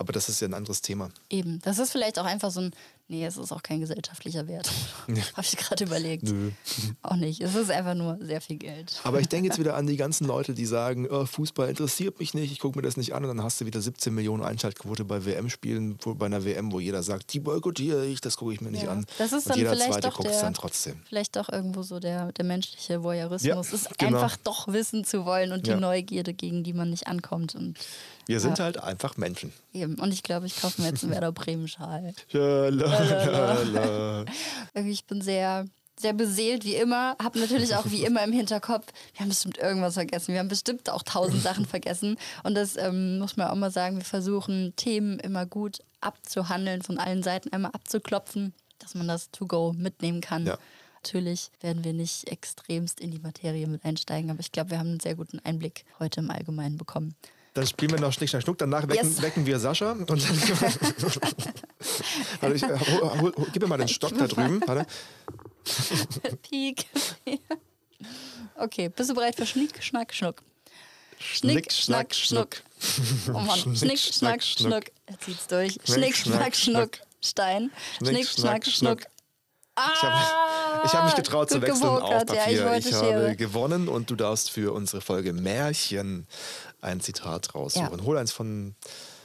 aber das ist ja ein anderes Thema. Eben. Das ist vielleicht auch einfach so ein, nee, es ist auch kein gesellschaftlicher Wert. *laughs* Habe ich gerade überlegt. Nö. *laughs* Auch nicht. Es ist einfach nur sehr viel Geld. Aber ich denke jetzt *laughs* wieder an die ganzen Leute, die sagen, oh, Fußball interessiert mich nicht, ich gucke mir das nicht an und dann hast du wieder 17 Millionen Einschaltquote bei WM-Spielen, bei einer WM, wo jeder sagt, die boykottiere ich, das gucke ich mir nicht Ja. an. Das ist und dann jeder vielleicht Zweite guckt es dann trotzdem. Vielleicht doch irgendwo so der, der menschliche Voyeurismus. Ja, es ist genau. einfach doch wissen zu wollen und die Ja. Neugierde, gegen die man nicht ankommt. Und Wir sind Ja. halt einfach Menschen. eben. Und ich glaube, ich kaufe mir jetzt einen Werder Bremen-Schal. *laughs* Ich bin sehr, sehr beseelt wie immer. Habe natürlich auch wie immer im Hinterkopf, wir haben bestimmt irgendwas vergessen. Wir haben bestimmt auch tausend Sachen vergessen. Und das ähm, muss man auch mal sagen, wir versuchen Themen immer gut abzuhandeln, von allen Seiten einmal abzuklopfen, dass man das to go mitnehmen kann. Ja. Natürlich werden wir nicht extremst in die Materie mit einsteigen, aber ich glaube, wir haben einen sehr guten Einblick heute im Allgemeinen bekommen. Dann spielen wir noch Schnick, Schnack, Schnuck. Danach wecken, Yes. wecken wir Sascha. Und dann *laughs* Warte, ich, hol, hol, hol, gib mir mal den Stock da drüben. Warte. Peak. okay, bist du bereit für Schnick, Schnack, Schnuck? Schnick, Schnack, Schnuck. Oh Mann, Schnick, Schnack, Schnuck. Er zieht's durch. Schnick, Schnack, Schnuck. Stein. Schnick, Schnack, Schnuck. Ich habe ich hab mich getraut zu Ah, wechseln auf gewokert. Ja, Papier. ich wollte ich habe gewonnen und du darfst für unsere Folge Märchen ein Zitat raussuchen. Ja. Hol eins von,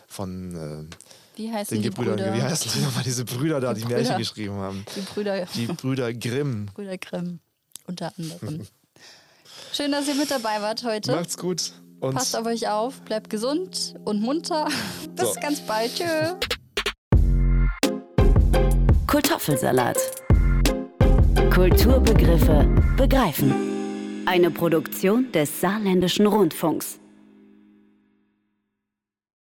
von Wie äh, heißen den die Gebrüdern. Brüder? Wie heißen die nochmal, diese Brüder da, die, Die Märchen Brüder. geschrieben haben? Die Brüder, Die Brüder Grimm. *laughs* Brüder Grimm. Unter anderem. Schön, dass ihr mit dabei wart heute. Macht's gut. Und Passt auf euch auf, bleibt gesund und munter. *laughs* Bis So. ganz bald. Tschö. Kartoffelsalat. Kulturbegriffe begreifen. Eine Produktion des Saarländischen Rundfunks.